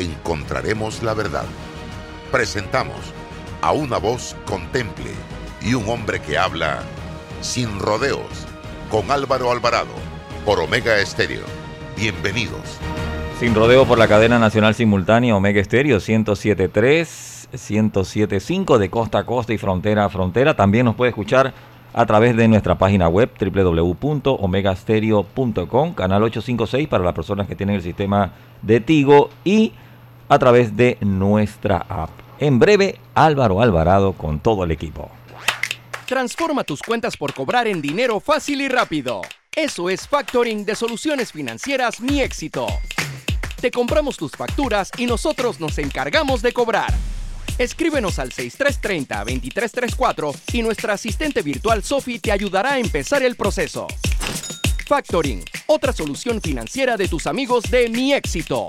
encontraremos la verdad. Presentamos a una voz contemple y un hombre que habla sin rodeos con Álvaro Alvarado por Omega Estéreo. Bienvenidos. Sin rodeo por la cadena nacional simultánea Omega Estéreo 1073, 1075 de costa a costa y frontera a frontera. También nos puede escuchar a través de nuestra página web www.omegastereo.com, canal 856 para las personas que tienen el sistema de Tigo y a través de nuestra app. En breve, Álvaro Alvarado con todo el equipo. Transforma tus cuentas por cobrar en dinero fácil y rápido. Eso es factoring de soluciones financieras Mi Éxito. Te compramos tus facturas y nosotros nos encargamos de cobrar. Escríbenos al 6330-2334 y nuestra asistente virtual Sophie te ayudará a empezar el proceso. Factoring, otra solución financiera de tus amigos de Mi Éxito.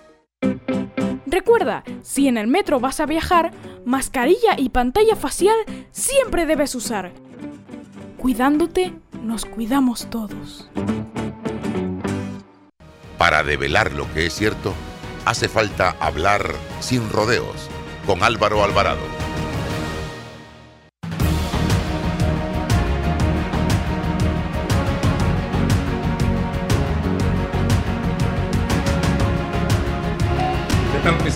Recuerda, si en el metro vas a viajar, mascarilla y pantalla facial siempre debes usar. Cuidándote, nos cuidamos todos. Para develar lo que es cierto, hace falta hablar sin rodeos con Álvaro Alvarado.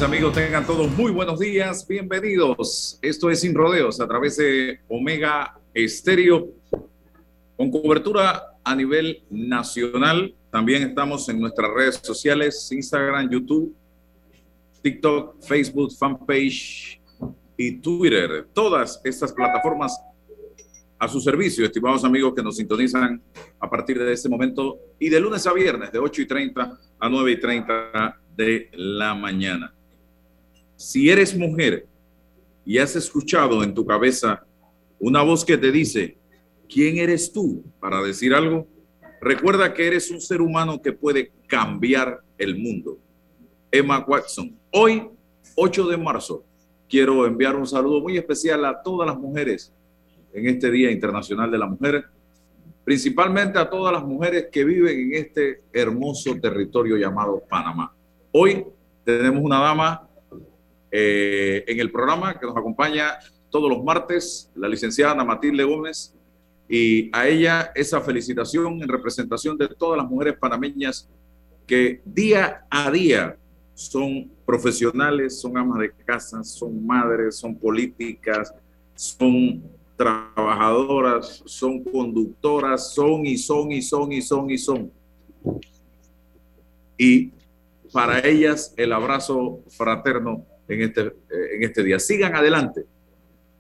Amigos? Tengan todos muy buenos días. Bienvenidos. Esto es Sin Rodeos a través de Omega Estéreo con cobertura a nivel nacional. También estamos en nuestras redes sociales, Instagram, YouTube, TikTok, Facebook, fanpage y Twitter. Todas estas plataformas a su servicio, estimados amigos que nos sintonizan a partir de este momento y de lunes a viernes de 8 y 30 a 9 y 30 de la mañana. Si eres mujer y has escuchado en tu cabeza una voz que te dice, ¿quién eres tú para decir algo? Recuerda que eres un ser humano que puede cambiar el mundo. Emma Watson, hoy, 8 de marzo, quiero enviar un saludo muy especial a todas las mujeres en este Día Internacional de la Mujer, principalmente a todas las mujeres que viven en este hermoso territorio llamado Panamá. Hoy tenemos una dama eh, en el programa que nos acompaña todos los martes, la licenciada Ana Matilde Gómez, y a ella esa felicitación en representación de todas las mujeres panameñas que día a día son profesionales, son amas de casa, son madres, son políticas, son trabajadoras, son conductoras, son y son y son y son y son. Y para ellas el abrazo fraterno en este, en este día. Sigan adelante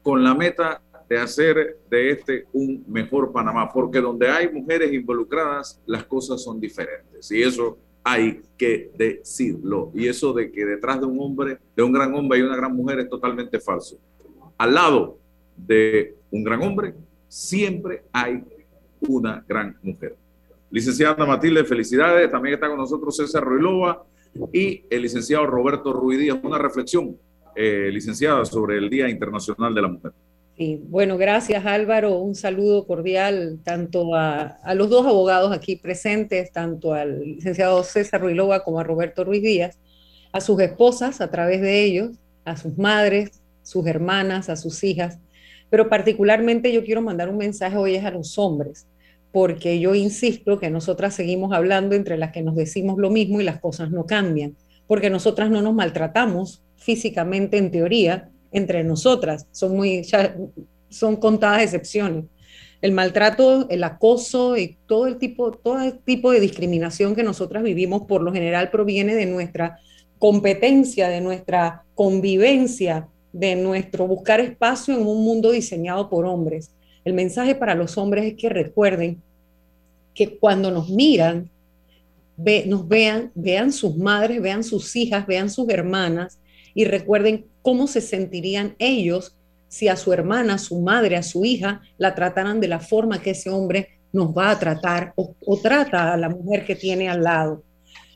con la meta de hacer de este un mejor Panamá, porque donde hay mujeres involucradas, las cosas son diferentes. Y eso hay que decirlo. Y eso de que detrás de un hombre, de un gran hombre y una gran mujer es totalmente falso. Al lado de un gran hombre, siempre hay una gran mujer. Licenciada Matilde, felicidades. También está con nosotros César Ruilova y el licenciado Roberto Ruidías. Una reflexión, eh, licenciada, sobre el Día Internacional de la Mujer. Sí, bueno, gracias Álvaro. Un saludo cordial tanto a, los dos abogados aquí presentes, tanto al licenciado César Ruilova como a Roberto Ruiz Díaz, a sus esposas a través de ellos, a sus madres, sus hermanas, a sus hijas, pero particularmente yo quiero mandar un mensaje hoy a los hombres porque yo insisto que nosotras seguimos hablando entre las que nos decimos lo mismo y las cosas no cambian, porque nosotras no nos maltratamos físicamente en teoría entre nosotras, son muy son contadas excepciones. El maltrato, el acoso y todo el tipo todo el tipo de discriminación que nosotras vivimos por lo general proviene de nuestra competencia, de nuestra convivencia, de nuestro buscar espacio en un mundo diseñado por hombres. El mensaje para los hombres es que recuerden que cuando nos miran, vean, sus madres, vean sus hijas, vean sus hermanas y recuerden cómo se sentirían ellos si a su hermana, a su madre, a su hija la trataran de la forma que ese hombre nos va a tratar o trata a la mujer que tiene al lado.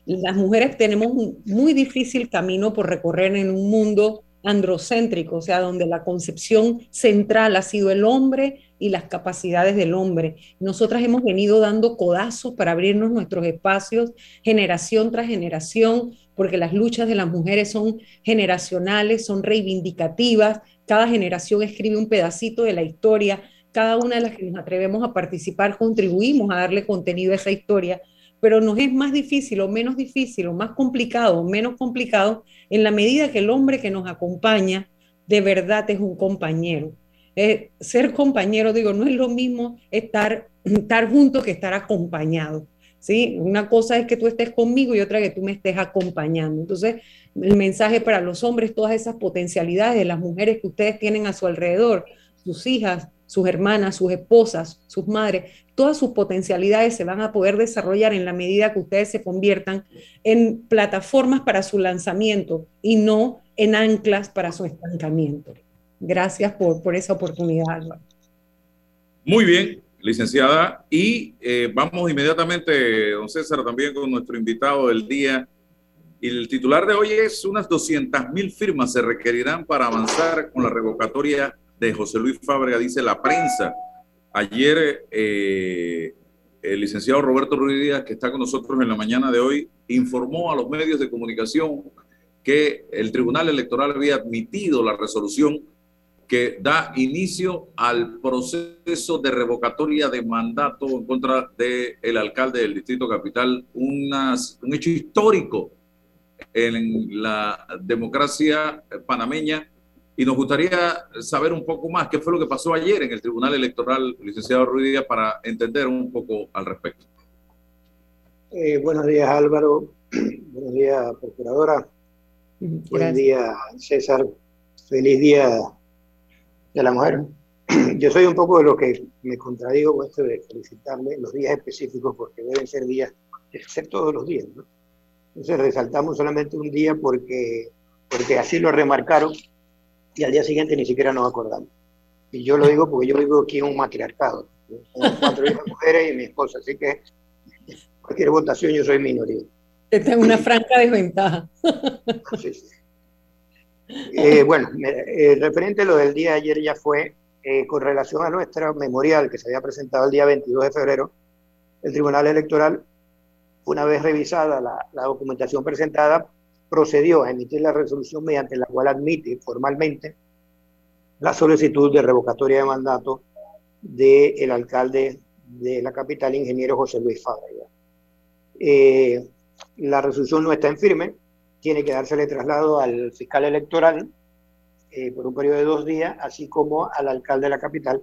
Las mujeres tenemos un muy difícil camino por recorrer en un mundo androcéntrico, o sea, donde la concepción central ha sido el hombre y las capacidades del hombre. Nosotras hemos venido dando codazos para abrirnos nuestros espacios generación tras generación, porque las luchas de las mujeres son generacionales, son reivindicativas, cada generación escribe un pedacito de la historia, cada una de las que nos atrevemos a participar contribuimos a darle contenido a esa historia, pero nos es más difícil o menos difícil o más complicado o menos complicado en la medida que el hombre que nos acompaña de verdad es un compañero. Eh, ser compañero, digo, no es lo mismo estar, estar junto que estar acompañado. ¿sí? Una cosa es que tú estés conmigo y otra que tú me estés acompañando. Entonces, el mensaje para los hombres, todas esas potencialidades de las mujeres que ustedes tienen a su alrededor, sus hijas, sus hermanas, sus esposas, sus madres, todas sus potencialidades se van a poder desarrollar en la medida que ustedes se conviertan en plataformas para su lanzamiento y no en anclas para su estancamiento. Gracias por, por esa oportunidad, Muy bien, licenciada. Y eh, vamos inmediatamente, don César, también con nuestro invitado del día. El titular de hoy es unas 200 mil firmas se requerirán para avanzar con la revocatoria de José Luis Fábrega, dice la prensa. Ayer eh, el licenciado Roberto Ruiz que está con nosotros en la mañana de hoy, informó a los medios de comunicación que el Tribunal Electoral había admitido la resolución que da inicio al proceso de revocatoria de mandato en contra del alcalde del Distrito Capital, un hecho histórico en la democracia panameña. Y nos gustaría saber un poco más qué fue lo que pasó ayer en el Tribunal Electoral, licenciado Ruiz para entender un poco al respecto. Eh, buenos días, Álvaro. buenos días, procuradora. Buen día, César. Feliz día de la mujer. Yo soy un poco de lo que me contradigo con esto de felicitarle los días específicos porque deben ser días, ser todos los días. ¿no? Entonces resaltamos solamente un día porque, porque así lo remarcaron y al día siguiente ni siquiera nos acordamos. Y yo lo digo porque yo vivo aquí en un matriarcado. Tengo cuatro hijas mujeres y mi esposa, así que cualquier votación yo soy minoría. Tengo una franca desventaja. Sí, sí. Eh, bueno, eh, referente a lo del día de ayer ya fue eh, con relación a nuestra memorial que se había presentado el día 22 de febrero, el Tribunal Electoral, una vez revisada la, la documentación presentada, procedió a emitir la resolución mediante la cual admite formalmente la solicitud de revocatoria de mandato del alcalde de la capital, ingeniero José Luis Fábrega. la resolución no está en firme, tiene que dársele traslado al fiscal electoral eh, por un periodo de dos días, así como al alcalde de la capital,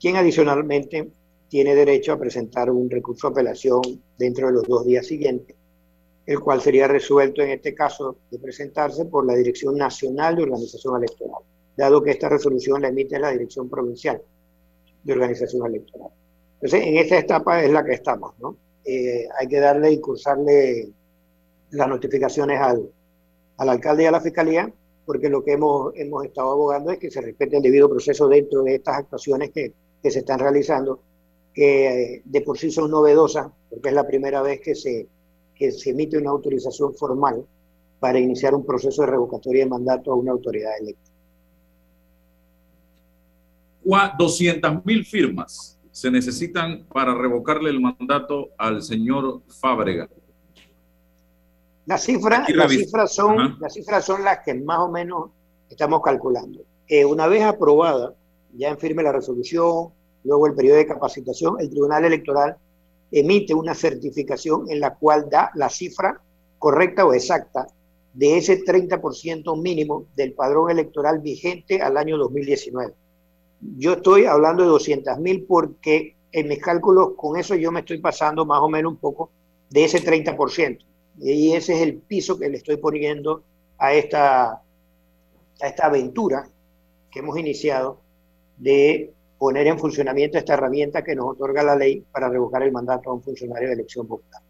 quien adicionalmente tiene derecho a presentar un recurso de apelación dentro de los dos días siguientes, el cual sería resuelto en este caso de presentarse por la Dirección Nacional de Organización Electoral, dado que esta resolución la emite la Dirección Provincial de Organización Electoral. Entonces, en esta etapa es la que estamos, ¿no? Eh, hay que darle y cursarle las notificaciones al, al alcalde y a la fiscalía, porque lo que hemos, hemos estado abogando es que se respete el debido proceso dentro de estas actuaciones que, que se están realizando que de por sí son novedosas, porque es la primera vez que se, que se emite una autorización formal para iniciar un proceso de revocatoria de mandato a una autoridad electa. 200 mil firmas se necesitan para revocarle el mandato al señor Fábrega. Las cifras, las cifras, son, las cifras son las que más o menos estamos calculando. Eh, una vez aprobada, ya en firme la resolución, luego el periodo de capacitación, el Tribunal Electoral emite una certificación en la cual da la cifra correcta o exacta de ese 30% mínimo del padrón electoral vigente al año 2019. Yo estoy hablando de 200 mil porque en mis cálculos con eso yo me estoy pasando más o menos un poco de ese 30%. Y ese es el piso que le estoy poniendo a esta, a esta aventura que hemos iniciado de poner en funcionamiento esta herramienta que nos otorga la ley para revocar el mandato a un funcionario de elección popular.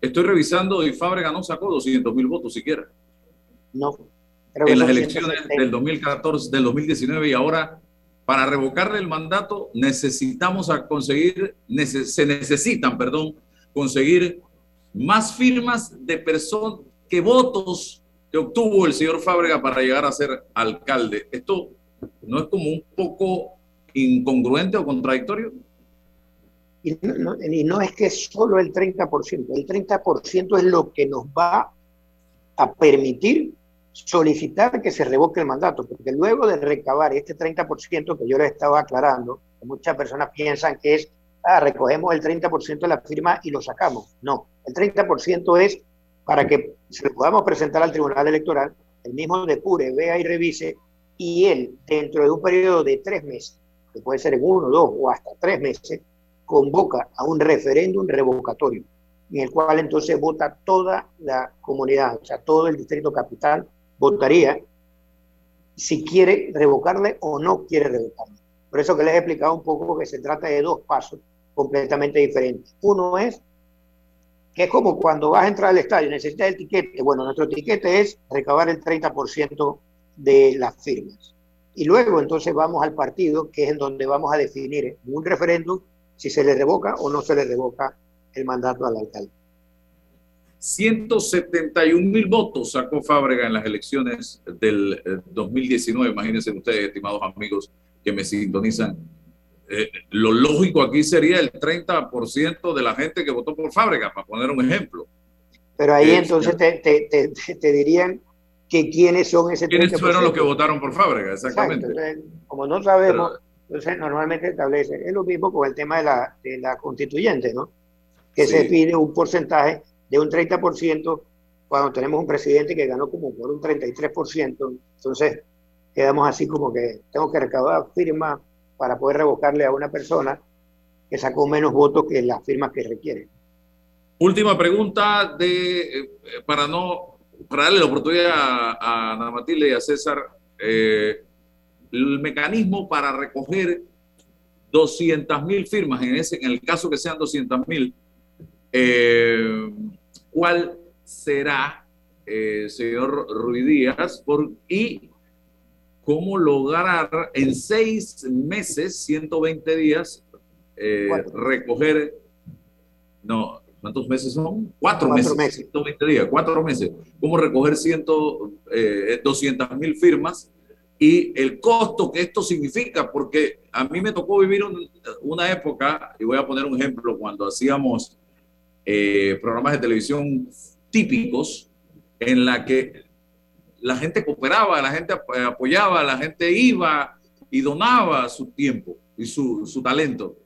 Estoy revisando y Fábrega no sacó 200 mil votos siquiera. No. En las elecciones del 2014, del 2019 y ahora, para revocarle el mandato necesitamos conseguir, se necesitan, perdón, conseguir más firmas de personas que votos que obtuvo el señor Fábrega para llegar a ser alcalde. ¿Esto no es como un poco incongruente o contradictorio? Y no, es que solo el 30%, el 30% es lo que nos va a permitir solicitar que se revoque el mandato, porque luego de recabar este 30% que yo les estaba aclarando, muchas personas piensan que es, ah, recogemos el 30% de la firma y lo sacamos. No, el 30% es para que se lo podamos presentar al Tribunal Electoral, el mismo depure, vea y revise, y él, dentro de un periodo de tres meses, que puede ser en uno, dos o hasta tres meses, convoca a un referéndum revocatorio, en el cual entonces vota toda la comunidad, o sea, todo el distrito capital votaría si quiere revocarle o no quiere revocarle. Por eso que les he explicado un poco que se trata de dos pasos completamente diferentes. Uno es que es como cuando vas a entrar al estadio, necesitas el tiquete. Bueno, nuestro tiquete es recabar el 30% de las firmas. Y luego entonces vamos al partido, que es en donde vamos a definir un referéndum si se le revoca o no se le revoca el mandato al alcalde. 171 mil votos sacó Fábrega en las elecciones del 2019. Eh, Imagínense ustedes, estimados amigos que me sintonizan. Eh, lo lógico aquí sería el 30% de la gente que votó por Fábrega, para poner un ejemplo. Pero ahí entonces te, te, te, dirían que quiénes son ese 30%. ¿Quiénes fueron los que votaron por Fábrega? Exactamente. como no sabemos, entonces normalmente establece, es lo mismo con el tema de la, de la constituyente, ¿no? Que se pide un porcentaje de un 30% cuando tenemos un presidente que ganó como por un 33%. Entonces quedamos así como que tengo que recaudar firmas para poder revocarle a una persona que sacó menos votos que las firmas que requiere. Última pregunta de, eh, para no para darle la oportunidad a, Ana Matilde y a César. Eh, el mecanismo para recoger 200 mil firmas, en, ese, en el caso que sean 200 mil, eh, ¿cuál será, eh, señor Ruidías, por, y cómo lograr en seis meses, 120 días, recoger, no, ¿cuántos meses son? Cuatro, meses, 120 días, cuatro meses. ¿Cómo recoger ciento, 200 mil firmas? y el costo que esto significa, porque a mí me tocó vivir una época, y voy a poner un ejemplo, cuando hacíamos eh, programas de televisión típicos, en la que la gente cooperaba, la gente apoyaba, la gente iba y donaba su tiempo y su, su talento.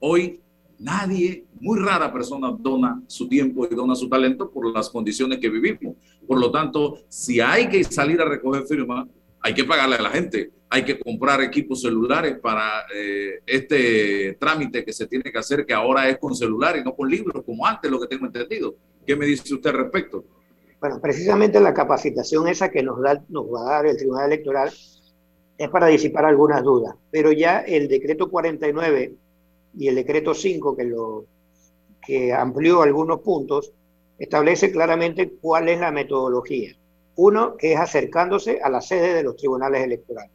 Hoy nadie, muy rara persona dona su tiempo y dona su talento por las condiciones que vivimos. Por lo tanto, si hay que salir a recoger firmas, hay que pagarle a la gente, hay que comprar equipos celulares para eh, este trámite que se tiene que hacer, que ahora es con celular y no con libros, como antes, lo que tengo entendido. ¿Qué me dice usted al respecto? Bueno, precisamente la capacitación esa que nos, da, nos va a dar el Tribunal Electoral es para disipar algunas dudas, pero ya el decreto 49 y el decreto 5 que, lo, que amplió algunos puntos, establece claramente cuál es la metodología. Uno, que es acercándose a la sede de los tribunales electorales.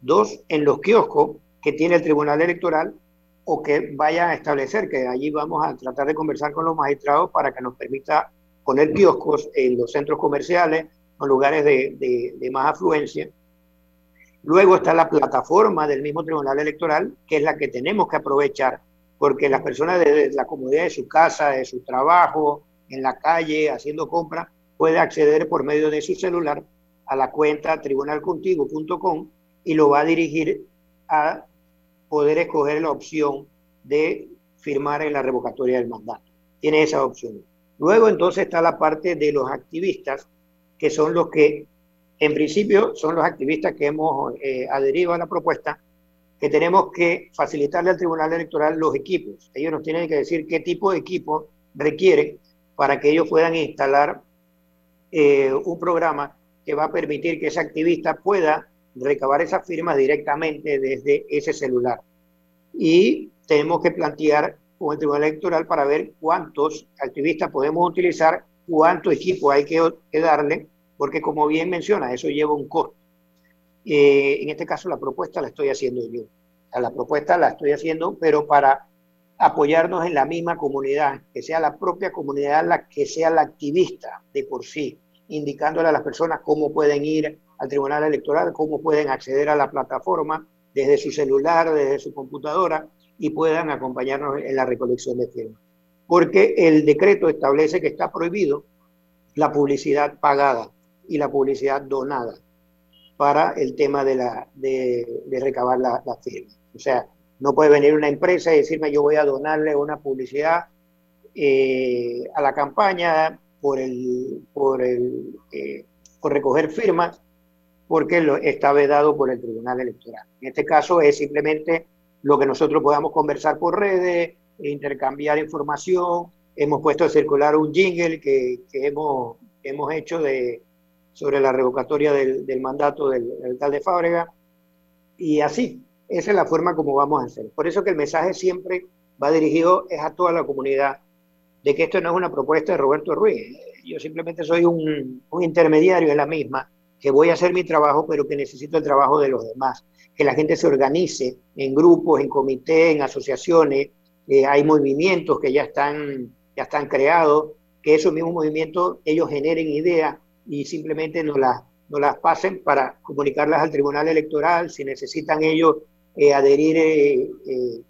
Dos, en los kioscos que tiene el Tribunal Electoral o que vaya a establecer, que allí vamos a tratar de conversar con los magistrados para que nos permita poner kioscos en los centros comerciales, en lugares de, de más afluencia. Luego está la plataforma del mismo Tribunal Electoral, que es la que tenemos que aprovechar, porque las personas desde la comodidad de su casa, de su trabajo, en la calle, haciendo compras, puede acceder por medio de su celular a la cuenta tribunalcontigo.com y lo va a dirigir a poder escoger la opción de firmar en la revocatoria del mandato. Tiene esa opción. Luego entonces está la parte de los activistas, que son los que, en principio, son los activistas que hemos eh, adherido a la propuesta, que tenemos que facilitarle al Tribunal Electoral los equipos. Ellos nos tienen que decir qué tipo de equipo requieren para que ellos puedan instalar eh, un programa que va a permitir que ese activista pueda recabar esas firmas directamente desde ese celular. Y tenemos que plantear con el Tribunal Electoral para ver cuántos activistas podemos utilizar, cuánto equipo hay que, darle, porque como bien menciona, eso lleva un costo. Eh, en este caso la propuesta la estoy haciendo yo. la propuesta la estoy haciendo, pero para apoyarnos en la misma comunidad, que sea la propia comunidad la que sea la activista de por sí, indicándole a las personas cómo pueden ir al Tribunal Electoral, cómo pueden acceder a la plataforma desde su celular, desde su computadora y puedan acompañarnos en la recolección de firmas. Porque el decreto establece que está prohibido la publicidad pagada y la publicidad donada para el tema de, la, de, recabar la, la firma. O sea, no puede venir una empresa y decirme yo voy a donarle una publicidad eh, a la campaña por, el, por, el, eh, por recoger firmas porque lo, está vedado por el Tribunal Electoral. En este caso es simplemente lo que nosotros podamos conversar por redes, intercambiar información. Hemos puesto a circular un jingle que, que hemos, hemos hecho de, sobre la revocatoria del, del mandato del, alcalde Fábrega. Y así, esa es la forma como vamos a hacer. Por eso que el mensaje siempre va dirigido es a toda la comunidad de que esto no es una propuesta de Roberto Ruiz. Yo simplemente soy un, intermediario en la misma, que voy a hacer mi trabajo, pero que necesito el trabajo de los demás. Que la gente se organice en grupos, en comités, en asociaciones. Hay movimientos que ya están, ya están creados, que esos mismos movimientos ellos generen ideas y simplemente nos las, nos las pasen para comunicarlas al Tribunal Electoral, si necesitan ellos eh, adherir eh, eh,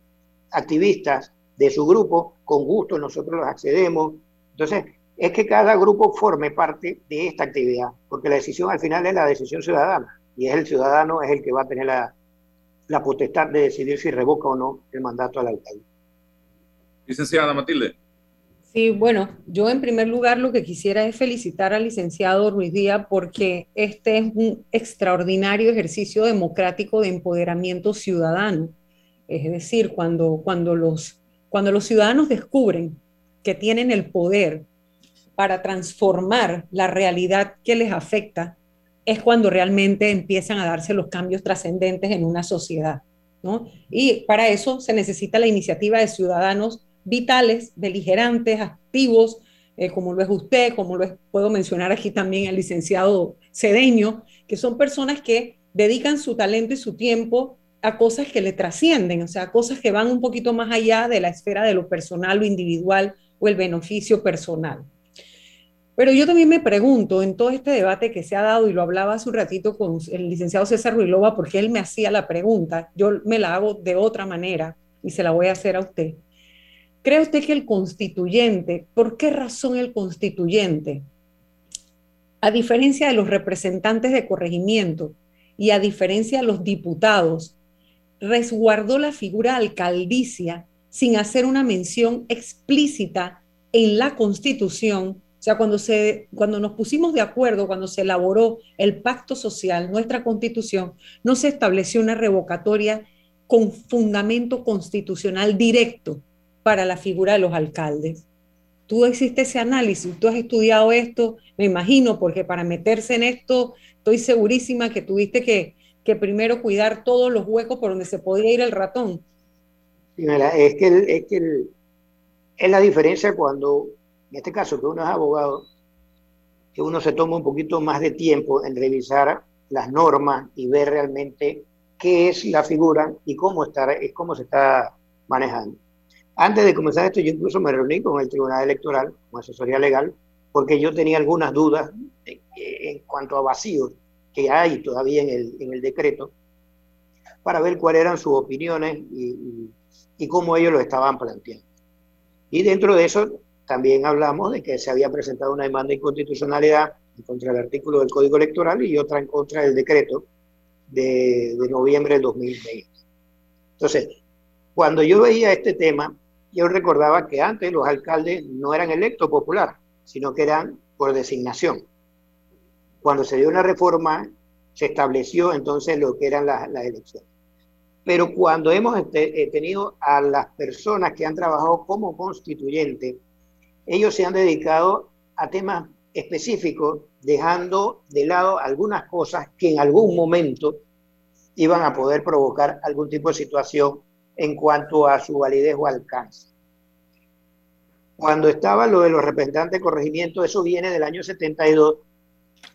activistas de su grupo, con gusto nosotros los accedemos. Entonces, es que cada grupo forme parte de esta actividad, porque la decisión al final es la decisión ciudadana, y es el ciudadano es el que va a tener la, la potestad de decidir si revoca o no el mandato al alcalde. Licenciada Matilde. Sí, bueno, yo en primer lugar lo que quisiera es felicitar al licenciado Ruiz Díaz porque este es un extraordinario ejercicio democrático de empoderamiento ciudadano. Es decir, cuando, cuando, los, cuando los ciudadanos descubren que tienen el poder para transformar la realidad que les afecta, es cuando realmente empiezan a darse los cambios trascendentes en una sociedad. ¿no? Y para eso se necesita la iniciativa de ciudadanos vitales, beligerantes, activos, eh, como lo es usted, como lo puedo mencionar aquí también el licenciado Cedeño, que son personas que dedican su talento y su tiempo a cosas que le trascienden, o sea, cosas que van un poquito más allá de la esfera de lo personal o individual o el beneficio personal. Pero yo también me pregunto, en todo este debate que se ha dado, y lo hablaba hace un ratito con el licenciado César Ruilova, porque él me hacía la pregunta, yo me la hago de otra manera y se la voy a hacer a usted. ¿Cree usted que el constituyente, por qué razón el constituyente, a diferencia de los representantes de corregimiento y a diferencia de los diputados, resguardó la figura alcaldicia sin hacer una mención explícita en la constitución? O sea, cuando, se, cuando nos pusimos de acuerdo, cuando se elaboró el pacto social, nuestra constitución, no se estableció una revocatoria con fundamento constitucional directo para la figura de los alcaldes. Tú hiciste ese análisis, tú has estudiado esto, me imagino, porque para meterse en esto, estoy segurísima que tuviste que, primero cuidar todos los huecos por donde se podía ir el ratón. es que, es, es la diferencia cuando, en este caso, que uno es abogado, que uno se toma un poquito más de tiempo en revisar las normas y ver realmente qué es la figura y cómo, está, cómo se está manejando. Antes de comenzar esto, yo incluso me reuní con el Tribunal Electoral, con asesoría legal, porque yo tenía algunas dudas en, cuanto a vacíos que hay todavía en el, en el decreto, para ver cuáles eran sus opiniones y, y cómo ellos lo estaban planteando. Y dentro de eso también hablamos de que se había presentado una demanda de inconstitucionalidad contra el artículo del Código Electoral y otra en contra del decreto de, de noviembre del 2020. Entonces, cuando yo veía este tema, yo recordaba que antes los alcaldes no eran electos popular, sino que eran por designación. Cuando se dio una reforma, se estableció entonces lo que eran las, elecciones. Pero cuando hemos este, eh, tenido a las personas que han trabajado como constituyentes, ellos se han dedicado a temas específicos, dejando de lado algunas cosas que en algún momento iban a poder provocar algún tipo de situación en cuanto a su validez o alcance. Cuando estaba lo de los representantes de corregimiento, eso viene del año 72,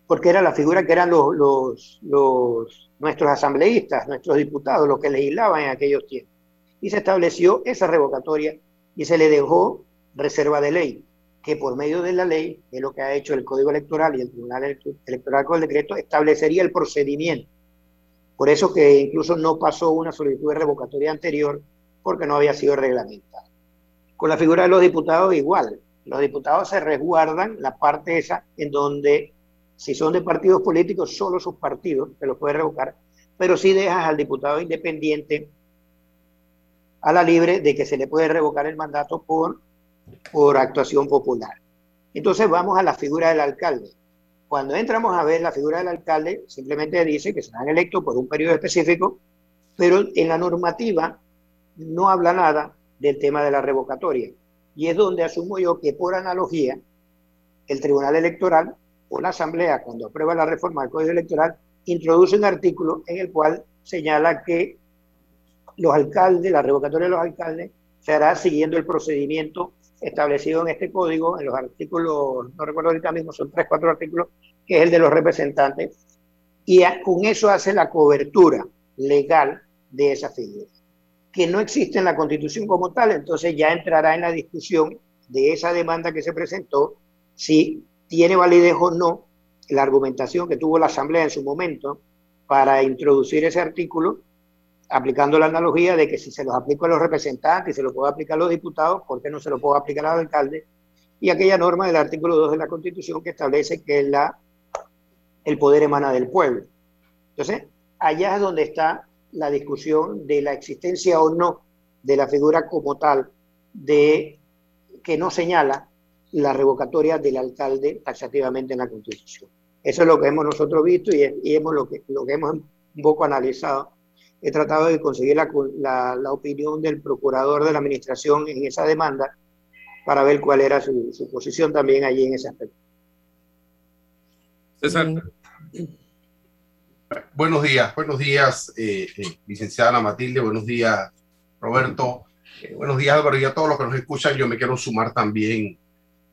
porque era la figura que eran los, nuestros asambleístas, nuestros diputados, los que legislaban en aquellos tiempos. Y se estableció esa revocatoria y se le dejó reserva de ley, que por medio de la ley, es lo que ha hecho el Código Electoral y el Tribunal Electoral con el decreto, establecería el procedimiento. Por eso que incluso no pasó una solicitud de revocatoria anterior, porque no había sido reglamentada. Con la figura de los diputados igual. Los diputados se resguardan la parte esa en donde si son de partidos políticos, solo sus partidos se los puede revocar, pero si dejas al diputado independiente a la libre de que se le puede revocar el mandato por por actuación popular. Entonces vamos a la figura del alcalde. Cuando entramos a ver la figura del alcalde, simplemente dice que serán electos por un periodo específico, pero en la normativa no habla nada del tema de la revocatoria. Y es donde asumo yo que por analogía, el Tribunal Electoral o la Asamblea, cuando aprueba la reforma del Código Electoral, introduce un artículo en el cual señala que los alcaldes, la revocatoria de los alcaldes, se hará siguiendo el procedimiento establecido en este código, en los artículos, no recuerdo ahorita mismo, son tres, cuatro artículos, que es el de los representantes, y con eso hace la cobertura legal de esa figura. Que no existe en la Constitución como tal, entonces ya entrará en la discusión de esa demanda que se presentó, si tiene validez o no la argumentación que tuvo la Asamblea en su momento para introducir ese artículo aplicando la analogía de que si se los aplico a los representantes se lo puedo aplicar a los diputados, ¿por qué no se lo puedo aplicar a los alcaldes? Y aquella norma del artículo 2 de la Constitución que establece que el poder emana del pueblo. Entonces, allá es donde está la discusión de la existencia o no de la figura como tal de que no señala la revocatoria del alcalde taxativamente en la Constitución. Eso es lo que hemos nosotros visto y, y hemos lo que, lo que hemos un poco analizado he tratado de conseguir la, la, opinión del procurador de la administración en esa demanda para ver cuál era su, su posición también allí en ese aspecto. César. Buenos días, buenos días, eh, eh, licenciada Ana Matilde, buenos días, Roberto, eh, buenos días, Álvaro, y a todos los que nos escuchan. Yo me quiero sumar también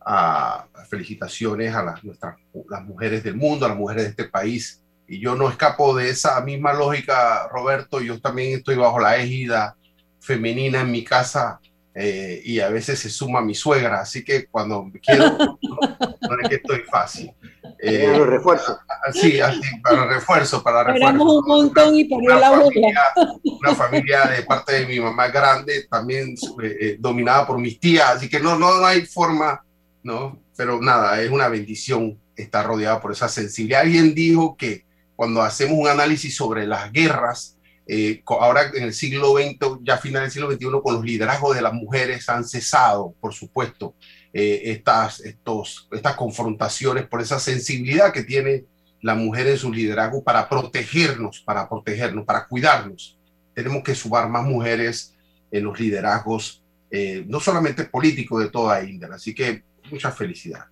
a, a felicitaciones a las, nuestras, las mujeres del mundo, a las mujeres de este país y yo no escapo de esa misma lógica, Roberto. Yo también estoy bajo la égida femenina en mi casa eh, y a veces se suma mi suegra, así que cuando me quiero, no, es que estoy fácil. Eh, refuerzo. Sí, así, para refuerzo, para refuerzo. Éramos un montón y perdió la familia, Una familia de parte de mi mamá grande, también eh, eh, dominada por mis tías, así que no, no, no hay forma, ¿no? Pero nada, es una bendición estar rodeada por esa sensibilidad. Alguien dijo que cuando hacemos un análisis sobre las guerras, eh, ahora en el siglo XX, ya final del siglo XXI, con los liderazgos de las mujeres han cesado, por supuesto, eh, estas, estos, estas confrontaciones por esa sensibilidad que tiene la mujer en su liderazgo para protegernos, para protegernos, para cuidarnos. Tenemos que sumar más mujeres en los liderazgos, eh, no solamente políticos de toda índole. Así que mucha felicidad.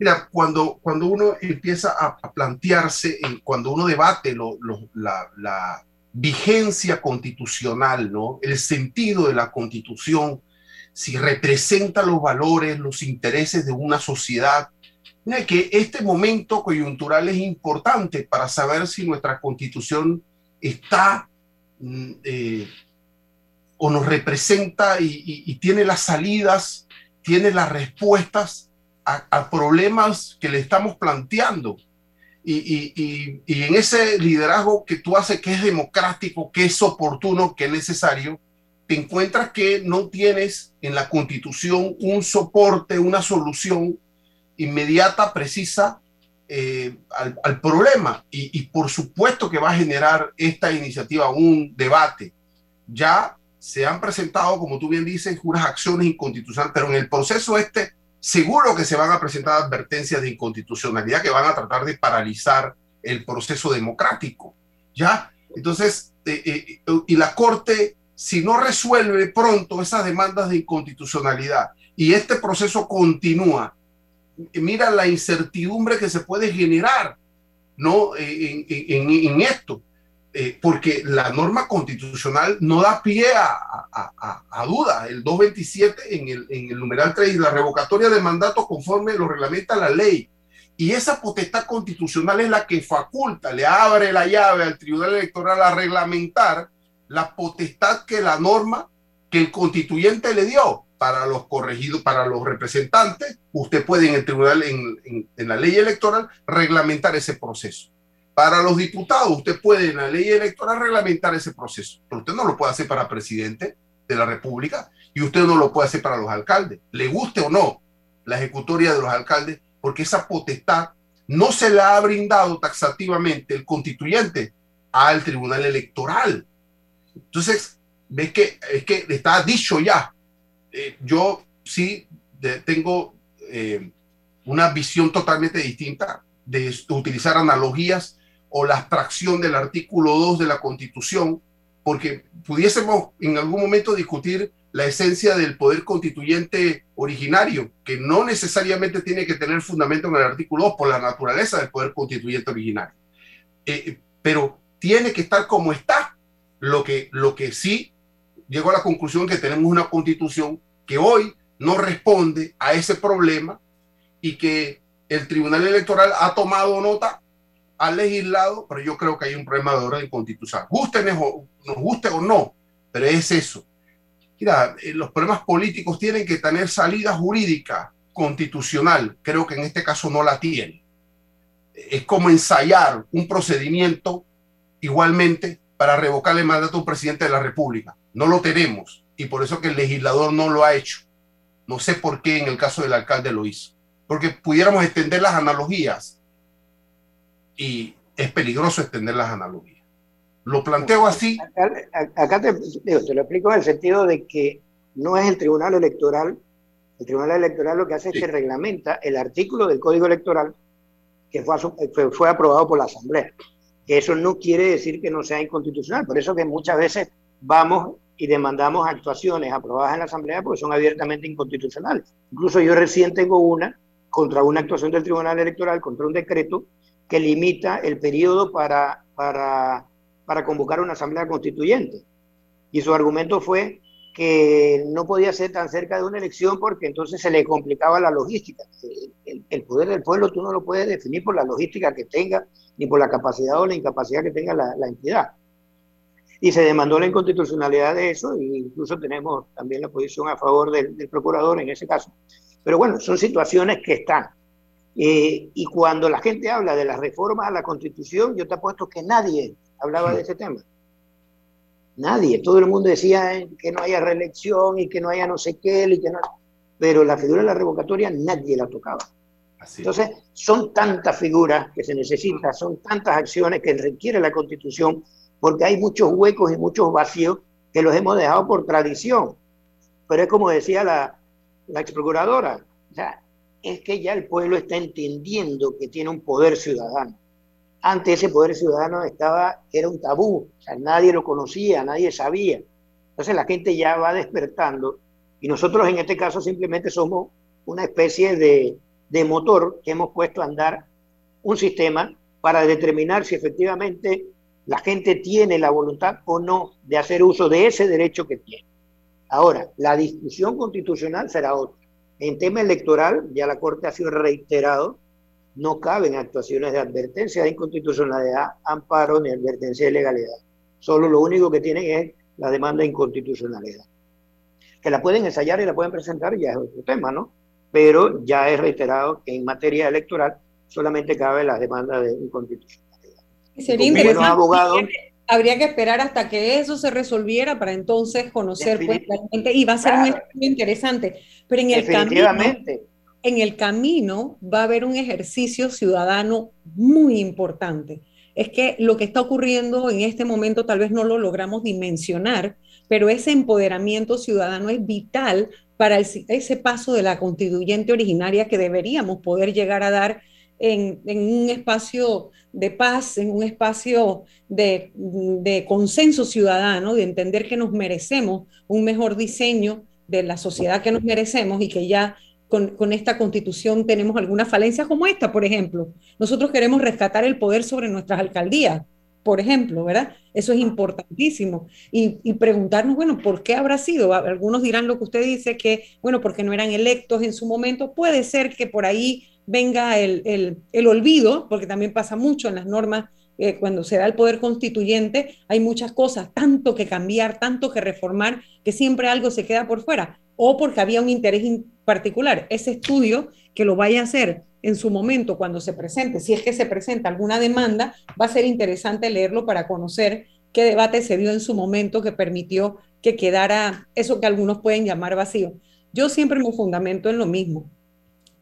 Mira, cuando, cuando uno empieza a, plantearse, cuando uno debate la, vigencia constitucional, ¿no? el sentido de la constitución, si representa los valores, los intereses de una sociedad, que este momento coyuntural es importante para saber si nuestra constitución está mm, eh, o nos representa y, tiene las salidas, tiene las respuestas a, problemas que le estamos planteando. Y, y, en ese liderazgo que tú haces, que es democrático, que es oportuno, que es necesario, te encuentras que no tienes en la constitución un soporte, una solución inmediata, precisa eh, al, problema. Y, por supuesto que va a generar esta iniciativa un debate. Ya se han presentado, como tú bien dices, unas acciones inconstitucionales, pero en el proceso este seguro que se van a presentar advertencias de inconstitucionalidad que van a tratar de paralizar el proceso democrático. ¿Ya? Entonces, eh, eh, y la Corte, si no resuelve pronto esas demandas de inconstitucionalidad y este proceso continúa, mira la incertidumbre que se puede generar ¿no? en, en, esto, eh, porque la norma constitucional no da pie a, a, duda. El 227 en el, en el numeral 3, la revocatoria de mandato conforme lo reglamenta la ley. Y esa potestad constitucional es la que faculta, le abre la llave al Tribunal Electoral a reglamentar la potestad que la norma que el constituyente le dio para los corregidos, para los representantes, usted puede en el tribunal, en, en, la ley electoral, reglamentar ese proceso. Para los diputados, usted puede en la ley electoral reglamentar ese proceso, pero usted no lo puede hacer para presidente de la República y usted no lo puede hacer para los alcaldes, le guste o no la ejecutoria de los alcaldes, porque esa potestad no se la ha brindado taxativamente el constituyente al tribunal electoral. Entonces, ves que es que está dicho ya. Eh, yo sí tengo eh, una visión totalmente distinta de utilizar analogías o la abstracción del artículo 2 de la Constitución, porque pudiésemos en algún momento discutir la esencia del poder constituyente originario, que no necesariamente tiene que tener fundamento en el artículo 2 por la naturaleza del poder constituyente originario. Eh, pero tiene que estar como está. Lo que, lo que sí llego a la conclusión que tenemos una constitución que hoy no responde a ese problema y que el Tribunal Electoral ha tomado nota, ha legislado, pero yo creo que hay un problema de orden constitucional. Gusten o nos guste o no, pero es eso. Mira, eh, los problemas políticos tienen que tener salida jurídica constitucional. Creo que en este caso no la tiene. Es como ensayar un procedimiento igualmente para revocar el mandato a un presidente de la República. No lo tenemos y por eso que el legislador no lo ha hecho. No sé por qué en el caso del alcalde lo hizo. Porque pudiéramos extender las analogías y es peligroso extender las analogías. Lo planteo así. Acá, te, te, lo explico en el sentido de que no es el Tribunal Electoral. El Tribunal Electoral lo que hace es que reglamenta el artículo del Código Electoral que fue, fue, fue aprobado por la Asamblea eso no quiere decir que no sea inconstitucional. Por eso que muchas veces vamos y demandamos actuaciones aprobadas en la Asamblea porque son abiertamente inconstitucionales. Incluso yo recién tengo una contra una actuación del Tribunal Electoral, contra un decreto que limita el periodo para, para, para convocar una Asamblea Constituyente. Y su argumento fue que no podía ser tan cerca de una elección porque entonces se le complicaba la logística. El, poder del pueblo tú no lo puedes definir por la logística que tenga, ni por la capacidad o la incapacidad que tenga la, entidad. Y se demandó la inconstitucionalidad de eso, e incluso tenemos también la posición a favor del, procurador en ese caso. Pero bueno, son situaciones que están. Eh, y cuando la gente habla de las reformas a la constitución, yo te apuesto que nadie hablaba de ese tema. Nadie, todo el mundo decía que no haya reelección y que no haya no sé qué, y que no... pero la figura de la revocatoria nadie la tocaba. Entonces, son tantas figuras que se necesitan, son tantas acciones que requiere la Constitución, porque hay muchos huecos y muchos vacíos que los hemos dejado por tradición. Pero es como decía la, la ex procuradora, o sea, es que ya el pueblo está entendiendo que tiene un poder ciudadano antes ese poder ciudadano estaba, era un tabú, o sea, nadie lo conocía, nadie sabía. Entonces la gente ya va despertando y nosotros en este caso simplemente somos una especie de, de motor que hemos puesto a andar un sistema para determinar si efectivamente la gente tiene la voluntad o no de hacer uso de ese derecho que tiene. Ahora, la discusión constitucional será otra. En tema electoral, ya la Corte ha sido reiterado, no caben actuaciones de advertencia de inconstitucionalidad, amparo ni advertencia de legalidad. Solo lo único que tienen es la demanda de inconstitucionalidad. Que la pueden ensayar y la pueden presentar ya es otro tema, ¿no? Pero ya he reiterado que en materia electoral solamente cabe la demanda de inconstitucionalidad. Sería interesante. Abogados, habría que esperar hasta que eso se resolviera para entonces conocer pues, realmente, y va a ser un estudio interesante. Pero en el camino, en el camino va a haber un ejercicio ciudadano muy importante. Es que lo que está ocurriendo en este momento tal vez no lo logramos dimensionar, pero ese empoderamiento ciudadano es vital para ese paso de la constituyente originaria que deberíamos poder llegar a dar en, un espacio de paz, en un espacio de, consenso ciudadano, de entender que nos merecemos un mejor diseño de la sociedad que nos merecemos y que ya con, con, esta constitución tenemos algunas falencias como esta, por ejemplo. Nosotros queremos rescatar el poder sobre nuestras alcaldías, por ejemplo, ¿verdad? Eso es importantísimo. Y, y, preguntarnos, bueno, ¿por qué habrá sido? Algunos dirán lo que usted dice, que, bueno, porque no eran electos en su momento. Puede ser que por ahí venga el, olvido, porque también pasa mucho en las normas, eh, cuando se da el poder constituyente, hay muchas cosas, tanto que cambiar, tanto que reformar, que siempre algo se queda por fuera, o porque había un interés particular. Ese estudio que lo vaya a hacer en su momento cuando se presente, si es que se presenta alguna demanda, va a ser interesante leerlo para conocer qué debate se dio en su momento que permitió que quedara eso que algunos pueden llamar vacío. Yo siempre me fundamento en lo mismo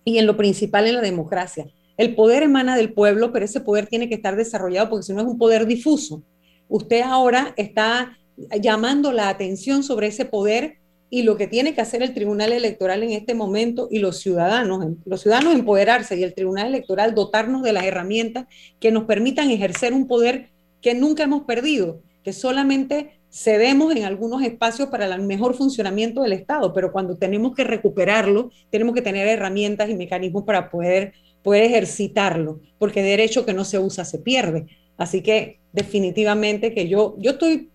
y en lo principal en la democracia. El poder emana del pueblo, pero ese poder tiene que estar desarrollado porque si no es un poder difuso. Usted ahora está llamando la atención sobre ese poder y lo que tiene que hacer el Tribunal Electoral en este momento y los ciudadanos, los ciudadanos empoderarse y el Tribunal Electoral dotarnos de las herramientas que nos permitan ejercer un poder que nunca hemos perdido, que solamente cedemos en algunos espacios para el mejor funcionamiento del Estado, pero cuando tenemos que recuperarlo, tenemos que tener herramientas y mecanismos para poder, poder ejercitarlo, porque derecho que no se usa se pierde. Así que definitivamente que yo, yo estoy,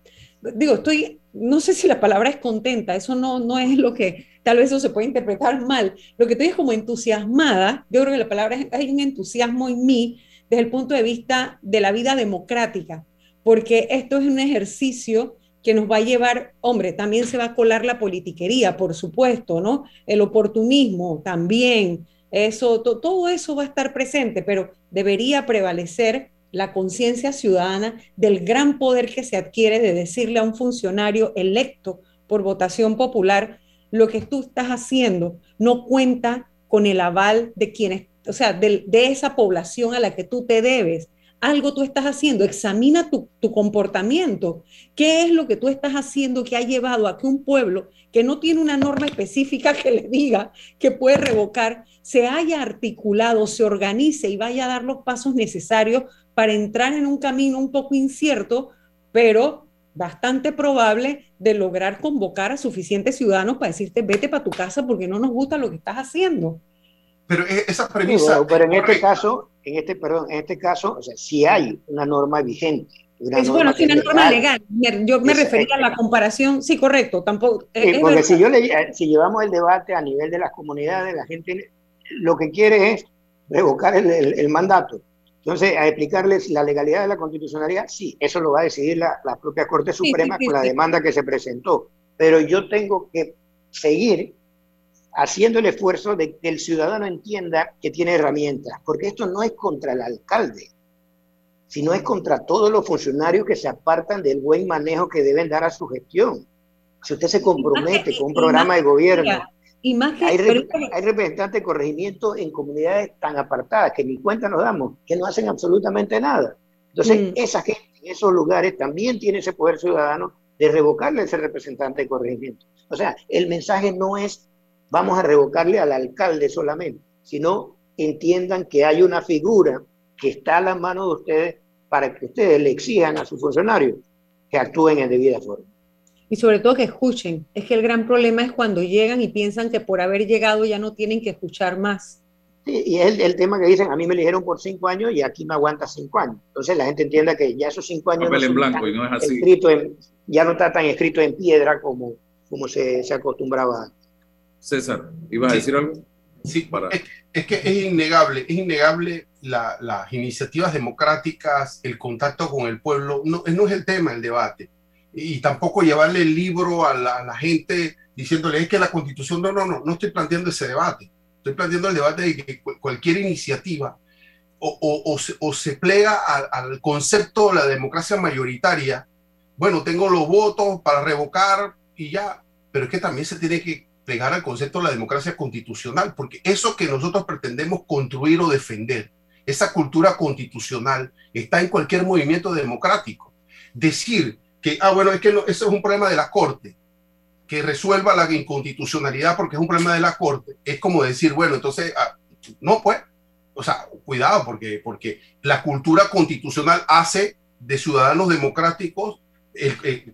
digo, estoy, no sé si la palabra es contenta, eso no, no es lo que, tal vez eso se puede interpretar mal, lo que estoy es como entusiasmada, yo creo que la palabra es, hay un entusiasmo en mí desde el punto de vista de la vida democrática, porque esto es un ejercicio que nos va a llevar, hombre, también se va a colar la politiquería, por supuesto, ¿no? El oportunismo también, eso, todo eso va a estar presente, pero debería prevalecer la conciencia ciudadana del gran poder que se adquiere de decirle a un funcionario electo por votación popular, lo que tú estás haciendo no cuenta con el aval de quienes, o sea, de, esa población a la que tú te debes algo tú estás haciendo, examina tu, comportamiento. ¿Qué es lo que tú estás haciendo que ha llevado a que un pueblo que no tiene una norma específica que le diga que puede revocar, se haya articulado, se organice y vaya a dar los pasos necesarios para entrar en un camino un poco incierto, pero bastante probable de lograr convocar a suficientes ciudadanos para decirte, vete para tu casa porque no nos gusta lo que estás haciendo. Pero e, esa premisa... pero en este caso, en este, perdón, en este caso, o sea, si hay una norma vigente. es bueno, sí, una norma legal. Yo me refería a la comparación, sí, correcto, tampoco. porque si, yo le, eh, si llevamos el debate a nivel de las comunidades, la gente lo que quiere es revocar el, el, mandato. Entonces, a explicarles la legalidad de la constitucionalidad, sí, eso lo va a decidir la, la propia Corte Suprema con la demanda que se presentó. Pero yo tengo que seguir haciendo el esfuerzo de que el ciudadano entienda que tiene herramientas, porque esto no es contra el alcalde, sino es contra todos los funcionarios que se apartan del buen manejo que deben dar a su gestión. Si usted se compromete con un programa de gobierno, hay, representantes de corregimiento en comunidades tan apartadas que ni cuenta nos damos, que no hacen absolutamente nada. Entonces, mm. esa gente en esos lugares también tiene ese poder ciudadano de revocarle a ese representante de corregimiento. O sea, el mensaje no es vamos a revocarle al alcalde solamente, sino entiendan que hay una figura que está a la mano de ustedes para que ustedes le exijan a sus funcionarios que actúen en debida forma. Y sobre todo que escuchen. Es que el gran problema es cuando llegan y piensan que por haber llegado ya no tienen que escuchar más. Sí, y es el, tema que dicen, a mí me eligieron por cinco años y aquí me aguanta cinco años. Entonces la gente entienda que ya esos cinco años... en blanco y no es así. ya no está tan escrito en piedra como, como se, se acostumbraba César, ¿ibas a decir algo? Sí, para... es, que es innegable, es innegable las iniciativas democráticas, el contacto con el pueblo, no, no es el tema, el debate. Y tampoco llevarle el libro a la, gente diciéndole es que la constitución, no, no, no, no estoy planteando ese debate. Estoy planteando el debate de que cualquier iniciativa o, o, se, plega al concepto de la democracia mayoritaria. Bueno, tengo los votos para revocar y ya, pero es que también se tiene que plegar al concepto de la democracia constitucional, porque eso que nosotros pretendemos construir o defender, esa cultura constitucional, está en cualquier movimiento democrático. Decir que, ah, bueno, es que eso es un problema de la Corte, que resuelva la inconstitucionalidad porque es un problema de la Corte, es como decir, bueno, entonces, ah, no, pues, o sea, cuidado, porque, porque la cultura constitucional hace de ciudadanos democráticos